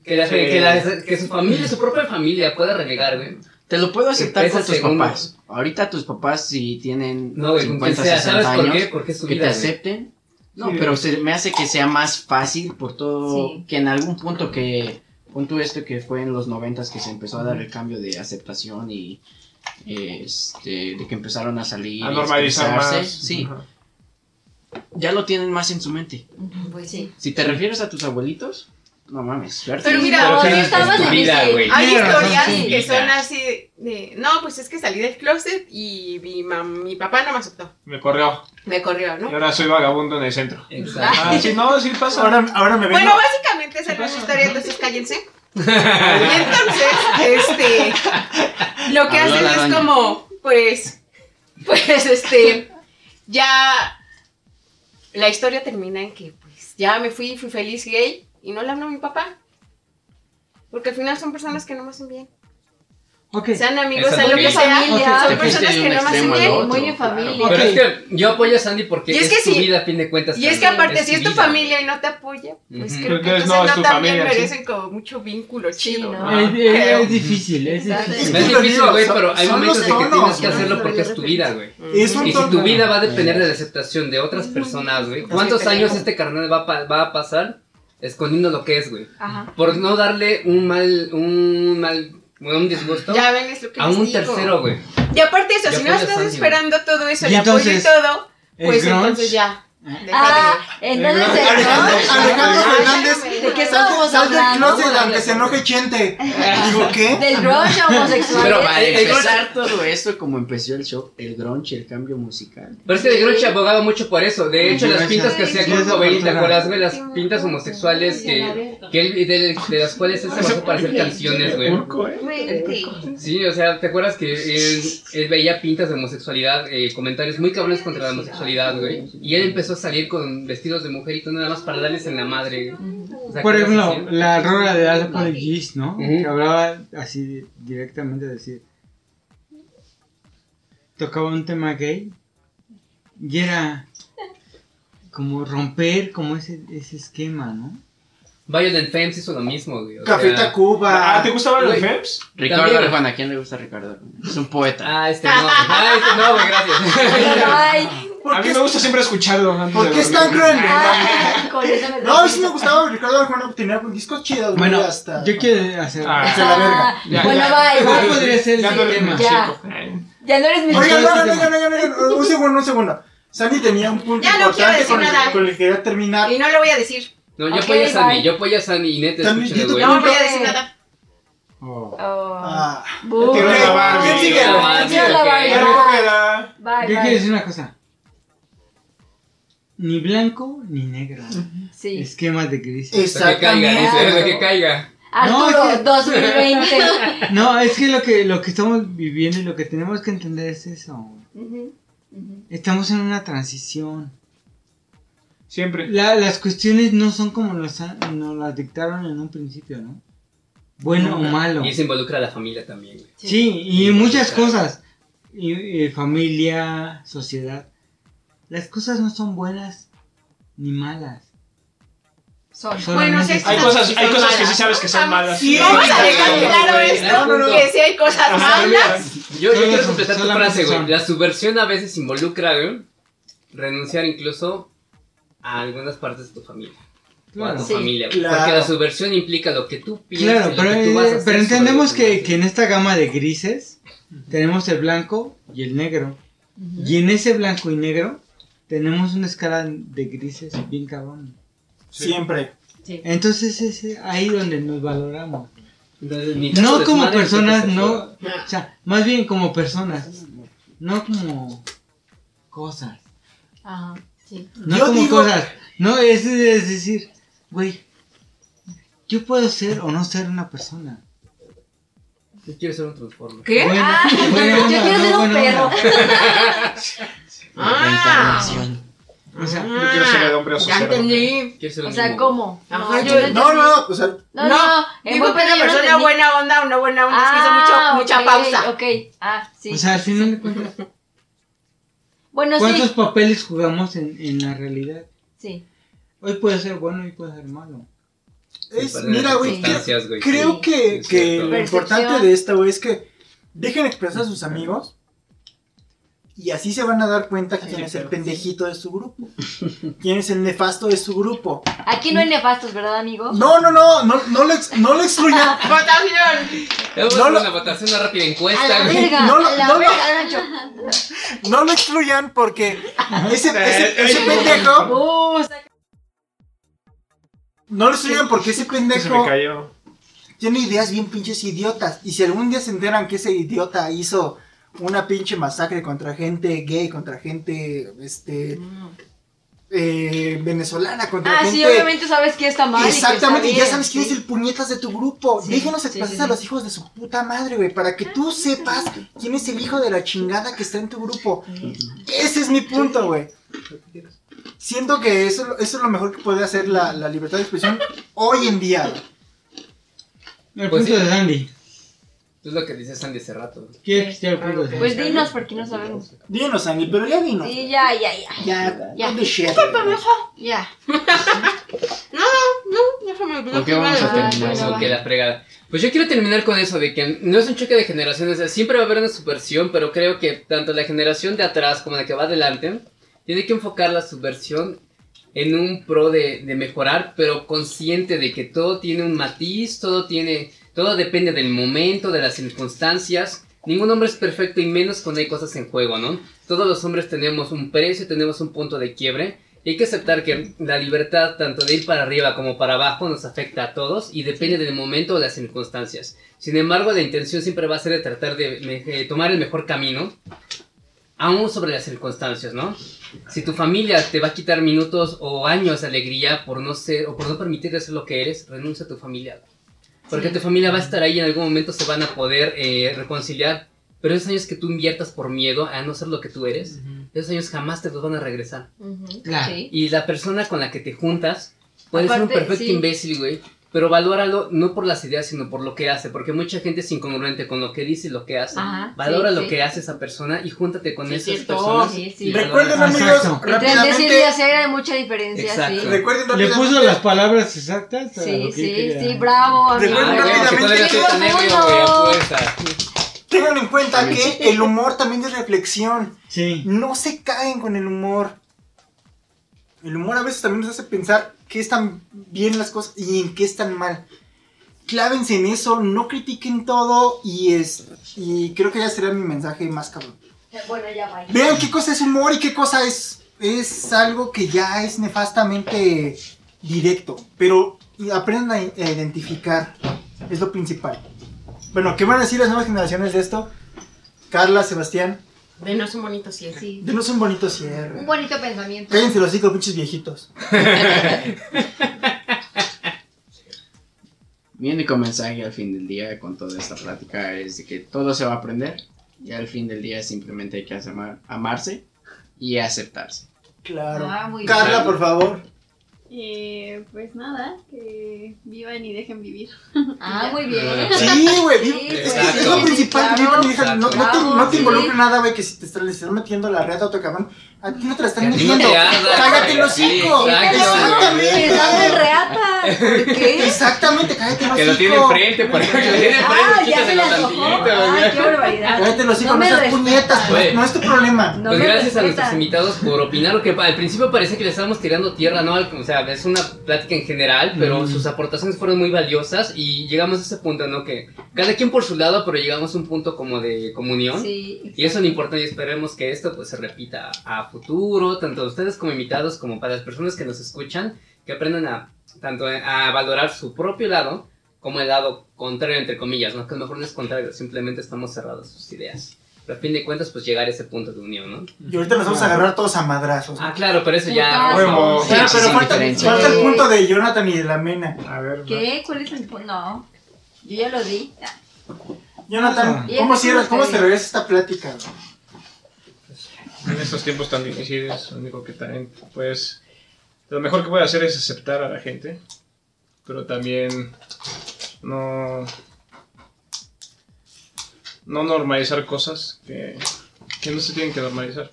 Que, la- Sí. que, la- que su familia, su propia familia pueda renegar, güey. Te lo puedo aceptar con tus segundo. papás. Ahorita tus papás, si tienen No, güey, con quien 50, sea, 60 ¿sabes por años, qué? Porque es su que vida, te güey. acepten No, Sí. pero se me hace que sea más fácil por todo, Sí. que en algún punto que, punto esto que fue en los noventas que se empezó a dar el cambio de aceptación y este, de que empezaron a salir A normalizar más. sí, Ajá. ya lo tienen más en su mente. Pues sí. Si te refieres a tus abuelitos, no mames, suerte. Pero mira, Pero no, que yo es estaba tu de vida, güey. Hay historias sí. que son así de, no, pues es que salí del closet y mi, mam- mi papá no me aceptó. Me corrió. Me corrió, Y ¿no? ahora soy vagabundo en el centro. Exacto. Ah, sí, no, sí pasa. Ahora, ahora me vengo. Bueno, básicamente esa es la historia, entonces cállense. Y entonces, este, lo que Habló hacen es como, pues, pues, este, ya, la historia termina en que, pues, ya me fui, fui feliz gay y no le hablo a mi papá. Porque al final son personas que no me hacen bien. Ok. Sean amigos, sean lo que familia. sea, son personas que no me hacen bien. muy en claro. familia. Ok. Pero es que yo apoyo a Sandy porque Y es, es que su sí. vida a fin de cuentas. Y es que aparte, si es tu vida. familia y no te apoya, pues Ujú. creo que Entonces, entonces no, no, es también familia, sí. merecen como mucho vínculo chido, ¿no? ¿no? Es, es- es difícil, es difícil. Es difícil, güey, pero hay momentos de que tienes que hacerlo porque es tu vida, güey. Es un Y si tu vida va a depender de la aceptación de otras personas, güey. ¿Cuántos años este carnal va a pasar escondiendo lo que es, güey? Ajá. Por no darle un mal, un mal, un disgusto Ya ven, es lo que a les un digo. tercero, güey. Y aparte eso, si no estás esperando todo eso, Y el apoyo y entonces, todo, ¿el pues grunge? entonces ya. Ah, entonces el Alejandro, grunge- Ah, Fernández, ya me- ¿De qué sal, del hablando? closet aunque se enoje Chente. Digo, ¿qué? Del grunge homosexual. Pero Para el- el empezar todo esto, como empezó el show, el grunge, el cambio musical. Pero es que de Groucho abogaba mucho por eso. De hecho, las pintas que hacía con Cobain, ¿te cultura. acuerdas, güey? Las pintas homosexuales que, que él, de, de las cuales él se basó para hacer canciones, güey. ¿eh? Sí, o sea, ¿te acuerdas que él, él veía pintas de homosexualidad, eh, comentarios muy cabrones contra la homosexualidad, güey? Y él empezó a salir con vestidos de mujer y todo nada más para darles en la madre, güey. O sea, Por ejemplo, la rola de Apologies, ¿no? Ujú. Que hablaba así directamente de decir. Tocaba un tema gay. Y era como romper como ese, ese esquema, ¿no? Violent Femmes hizo lo mismo, güey. o Café sea- Tacuba. Ah, ¿te gustaban los Güey. Fems? Ricardo También. Arjona, ¿a quién le gusta Ricardo Arjona? Es un poeta. Ah, este no. Ah, este no, güey, gracias. Ay, ¿Por A mí qué, me gusta siempre escucharlo antes ¿por de qué es dormir. tan cruel? ah, con eso me No, sí me gustaba Ricardo Arjona, tenía discos chidos, güey, Bueno, hasta... yo quiero hacer. Ah. hasta la verga. Ah, Ya, bueno, ya. bye, ¿Cuál bye. podría ser Ya el no eres tema? más Ya. chico. Ay. Ya no eres mi Oigan, no, no, no, no, no, no, un segundo, un segundo. Sandy tenía un punto Ya no quiero importante decir con el, nada. con el que quería terminar. Y no lo voy a decir. No, yo Ok, apoyo a Sandy, yo apoyo a Sandy y neta, yo güey. No voy a decir nada. Oh. Oh. Ah, Bu. ¿qué- Qué qué- Barbie. ¿Quién sigue? La bye. Bye, Yo quiero decir una cosa. Ni blanco ni negro. Sí. Esquemas de crisis. Lo que caiga, dice, lo que caiga. Arturo, No, es que- 2020. No, es que lo que lo que estamos viviendo y lo que tenemos que entender es eso. Ujú, ujú. Estamos en una transición. Siempre. La- las cuestiones no son como nos, nos las dictaron en un principio, ¿no? Bueno o malo. Y se involucra a la familia también, güey. Sí, y muchas cosas. Y, y familia, sociedad. Las cosas no son buenas ni malas. Son. Bueno, sí, Hay son- cosas, sí hay cosas que sí sabes que son malas. Sí, Vamos a dejar Sí, claro esto, No, no, no. que si hay cosas malas. Yo, yo quiero completar tu frase, güey. La subversión a veces involucra, güey, renunciar incluso a algunas partes de tu familia. O a Claro. tu Sí. familia. Claro. Porque la subversión implica lo que tú piensas. Claro, y lo pero, que tú vas a eh, hacer pero entendemos que, que en esta gama de grises tenemos el blanco y el negro. Y en ese blanco y negro tenemos una escala de grises bien cabrón. Siempre. Entonces es eh, ahí donde nos valoramos. Entonces, No como personas, no. O sea, más bien como personas. No como cosas. Ajá, sí. No Yo como digo- cosas. No, es, es decir, güey, yo puedo ser o no ser una persona. Yo quiero ser un transformer. ¿Qué? Bueno, Ah, buena yo onda, quiero ser no, un buena perro. Ah. O sea, Yo quiero ser el hombre Ya entendí. Quiero ser O un sea. ¿cómo? Yo entendí. No, no, o sea, No, No, no, Digo que una no persona buena onda, una buena onda, es que hizo mucho, mucha ok, pausa. Ok, ah, sí. o sea, al final de cuentas, bueno, ¿cuántos sí. papeles jugamos en, en la realidad? Sí. Hoy puede ser bueno, hoy puede ser malo. es, mira, güey, Sí. creo, que, que lo importante de esta, güey, es que dejen expresar a sus amigos Y así se van a dar cuenta quién es el pendejito de su grupo. Quién es el nefasto de su grupo. Aquí no hay nefastos, ¿verdad, amigo? No, no, no, no, no lo, ex- no lo excluyan. ¡Votación! Vamos No a hacer lo- una votación, una rápida A encuesta. la güey. verga, No, a la no, verga, Nacho. No lo excluyan porque ese, ese, ese pendejo. Uh, saca- No lo excluyan porque ese Se me pendejo cayó. tiene ideas bien pinches idiotas. Y si algún día se enteran que ese idiota hizo una pinche masacre contra gente gay, contra gente este eh, venezolana, contra Ah, gente. sí, obviamente sabes que está mal. y que está Exactamente, y ya bien, sabes quién sí. es el puñetas de tu grupo. Sí, Déjenos sí, a los hijos de su puta madre, güey, para que tú sepas quién es el hijo de la chingada que está en tu grupo. Ese es mi punto, güey. Siento que eso, eso es lo mejor que puede hacer la, la libertad de expresión hoy en día. El Pues punto sí. de Sandy. Es lo que dice Sandy hace rato. ¿Qué es Sandy? Pues dinos, porque no sabemos. Dinos, Andy, pero ya dinos. Sí, ya, ya, ya. Ya, Ya. ¿dónde shit? Ya. No, no, ya se me olvidó. ¿Con qué vamos a Ah, terminar? Eso, que la fregada. Pues yo quiero terminar con eso, de que no es un choque de generaciones, o sea, siempre va a haber una subversión, pero creo que tanto la generación de atrás como la que va adelante, tiene que enfocar la subversión en un pro de, de mejorar, pero consciente de que todo tiene un matiz, todo tiene, todo depende del momento, de las circunstancias. Ningún hombre es perfecto y menos cuando hay cosas en juego, ¿no? Todos los hombres tenemos un precio, tenemos un punto de quiebre. Y hay que aceptar que la libertad, tanto de ir para arriba como para abajo, nos afecta a todos y depende del momento o de las circunstancias. Sin embargo, la intención siempre va a ser de tratar de eh, tomar el mejor camino, aún sobre las circunstancias, ¿no? Si tu familia te va a quitar minutos o años de alegría por no ser o por no permitirte ser lo que eres, renuncia a tu familia. Porque tu familia va a estar ahí y en algún momento se van a poder eh, reconciliar. Pero esos años que tú inviertas por miedo a no ser lo que tú eres, esos años jamás te los van a regresar. Claro. Sí. Y la persona con la que te juntas puede ser un perfecto sí. imbécil, güey. Pero valóralo no por las ideas, sino por lo que hace. Porque mucha gente es incongruente con lo que dice y lo que hace. Ajá, Valora sí, lo sí. que hace esa persona y júntate con Sí, es esas cierto. personas. Sí, sí. y Recuerden, amigos, Exacto. Entre decir y rápidamente. hacer hay mucha diferencia, Exacto. sí. Recuerden ¿Le rápidamente. puso las palabras exactas? a Sí, sí, sí, bravo, amigo. Recuerden Ay, rápidamente. Tengan en cuenta que el humor también es reflexión. Sí. No se caen con el humor. El humor a veces también nos hace pensar qué están bien las cosas y en qué están mal. Clávense en eso, no critiquen todo y es y creo que ya sería mi mensaje más cabrón. Bueno, ya va. Vean qué cosa es humor y qué cosa es es algo que ya es nefastamente directo, pero aprendan a, a identificar, es lo principal. Bueno, ¿qué van a decir las nuevas generaciones de esto? Carla, Sebastián, Denos un bonito cierre. Sí. denos un bonito cierre. Un bonito pensamiento. Cállense los cinco pinches viejitos. Mi único mensaje al fin del día con toda esta plática es de que todo se va a aprender y al fin del día simplemente hay que amar- amarse y aceptarse. Claro. Ah, muy Carla, bien. por favor. Eh, pues nada, que vivan y dejen vivir. Ah, muy bien. Sí, güey. Sí, es, exacto. es lo principal claro, vivan y dejan- no, no te, no te Sí. involucre nada, güey, que si te están, le están metiendo la reata a otro cabrón, a ti no te la están metiendo. Cállate los cinco. Exactamente. Reata. ¿Por qué? Exactamente, cállate los Que lo tiene cinco. enfrente, por ejemplo, que lo tiene Ah, enfrente, ya se Ay, qué barbaridad. Cállate los cinco, No seas puñetas, Güey. no es tu problema. No pues gracias a nuestros invitados por opinar, lo que al principio parece que le estábamos tirando tierra, ¿no? O sea, es una plática en general, pero Mm. sus aportaciones fueron muy valiosas y llegamos a ese punto, ¿no? Que cada quien por su lado, pero llegamos a un punto como de comunión. Sí. Y eso es lo importante y esperemos que esto pues se repita a futuro, tanto ustedes como invitados como para las personas que nos escuchan, que aprendan a tanto a valorar su propio lado como el lado contrario entre comillas, ¿no? Que a lo mejor no es contrario, simplemente estamos cerrados a sus ideas. Pero a fin de cuentas pues llegar a ese punto de unión, ¿no? Y ahorita nos vamos a agarrar todos a madrazos. Ah, claro, pero eso ya... Pero, Sí, pero sin falta, falta el Sí. punto de Jonathan y de la Mena. A ver. ¿Qué? ¿Cuál es el punto? No. Yo ya lo di. Jonathan, ¿cómo cierras, cómo cerrarías esta plática? En estos tiempos tan difíciles, lo único que también, pues, lo mejor que puede hacer es aceptar a la gente, pero también no, no normalizar cosas que, que no se tienen que normalizar.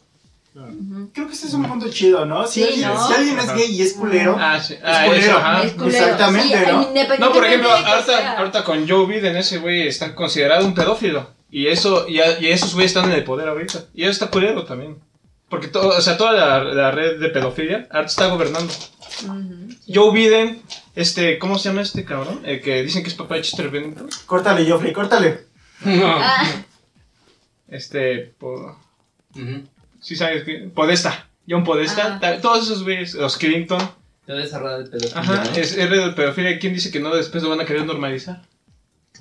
Creo que ese es un punto chido, ¿no? Si, Sí, alguien, ¿no? si alguien es Ajá. gay y es culero, Ah, sí. es Ah, culero. eso, ajá. Es culero. Exactamente, Sí, ¿no? por ejemplo, ahorita, ahorita con Joe Biden, ese güey está considerado un pedófilo. Y eso, y, a- y esos güeyes están en el poder ahorita. Y eso está culero también. Porque todo, o sea, toda la, la red de pedofilia ahorita está gobernando. Joe Biden, este, ¿cómo se llama este cabrón? El que dicen que es papá de Chester Bennington. Córtale, Joffrey, córtale. Ah, Este, po- Ujú. sí sabes que, Podesta. John Podesta, Ah. todos esos güeyes, los Clinton. Toda esa rueda de pedofilia, Ajá, ¿no? es es red de pedofilia. ¿Quién dice que no después lo van a querer normalizar?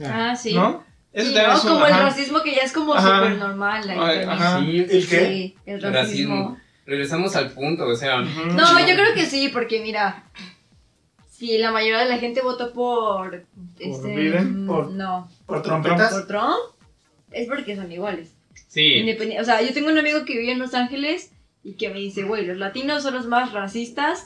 ah, sí. ¿No? Eso Sí, también ¿no? es un- como el racismo que ya es como súper normal. ahí Ay, también. ajá. Sí, ¿El qué? Sí, el racismo. racismo. Regresamos al punto, o sea. No, yo creo que sí, porque mira, si la mayoría de la gente votó por... Este, Biden? mm, Por- No, Por trompetas. por Trump, es porque son iguales. Sí. Independi- o sea, yo tengo un amigo que vive en Los Ángeles y que me dice, güey, los latinos son los más racistas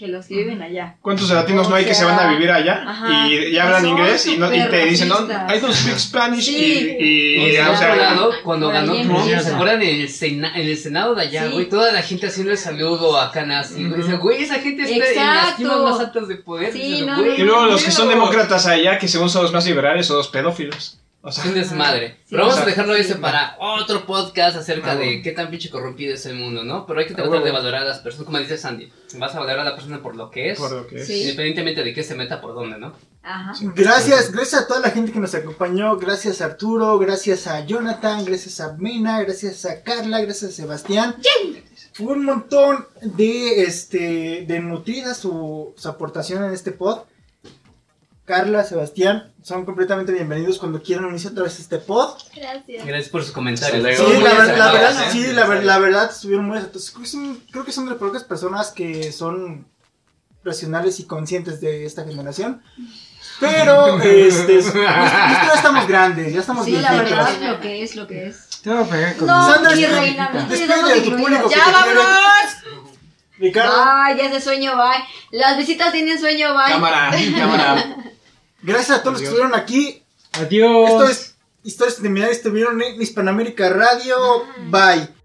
que los que viven allá. ¿Cuántos latinos no hay que se van a vivir allá Ajá. y, y hablan inglés y, no, y te dicen, no. I don't speak Spanish Sí. y, y, Y o sea, cuando ganó Trump. ¿se acuerdan en el, Sena- en el Senado de allá, Sí. güey? Toda la gente haciendo el saludo acá nazi. güey. Dice, güey, esa gente está en las Exacto. cimas más altas de poder. Sí, Dice, no, güey, y luego los que son demócratas allá, que según son los más liberales, son los pedófilos. O sea, Es un desmadre. Sí. Pero vamos a O sea, dejarlo sí. ese para otro podcast acerca Ah, de qué tan pinche corrompido es el mundo, ¿no? Pero hay que tratar bueno. de valorar a las personas, como dice Sandy. Vas a valorar a la persona por lo que es, por lo que es. Independientemente de qué se meta por dónde, ¿no? Ajá. Gracias, gracias a toda la gente que nos acompañó, gracias a Arturo, gracias a Jonathan, gracias a Mena, gracias a Carla, gracias a Sebastián. Fue un montón de este de nutrida su, su aportación en este pod. Carla, Sebastián, son completamente bienvenidos cuando quieran unirse otra vez a este pod. Gracias. Gracias por sus comentarios. Sí, Muy la, ver- la verdad, ¿eh? sí, la, ver- la verdad estuvieron muy acertados. Creo que son, creo que son de las pocas personas que son racionales y conscientes de esta generación. Pero, este, es- nosotros ya estamos grandes, ya estamos Sí, la verdad es lo que es, lo que es. Te voy a pegar con No, Sandra, mi reina, despide de tu incluidos. público ¡Ya vámonos! Ricardo, Bye, ya es sueño, bye. Las visitas tienen sueño, bye. Cámara, cámara. Gracias a todos los que estuvieron aquí. Adiós. Esto es Historias Criminales, estuvieron en Hispanoamérica Radio. Bye.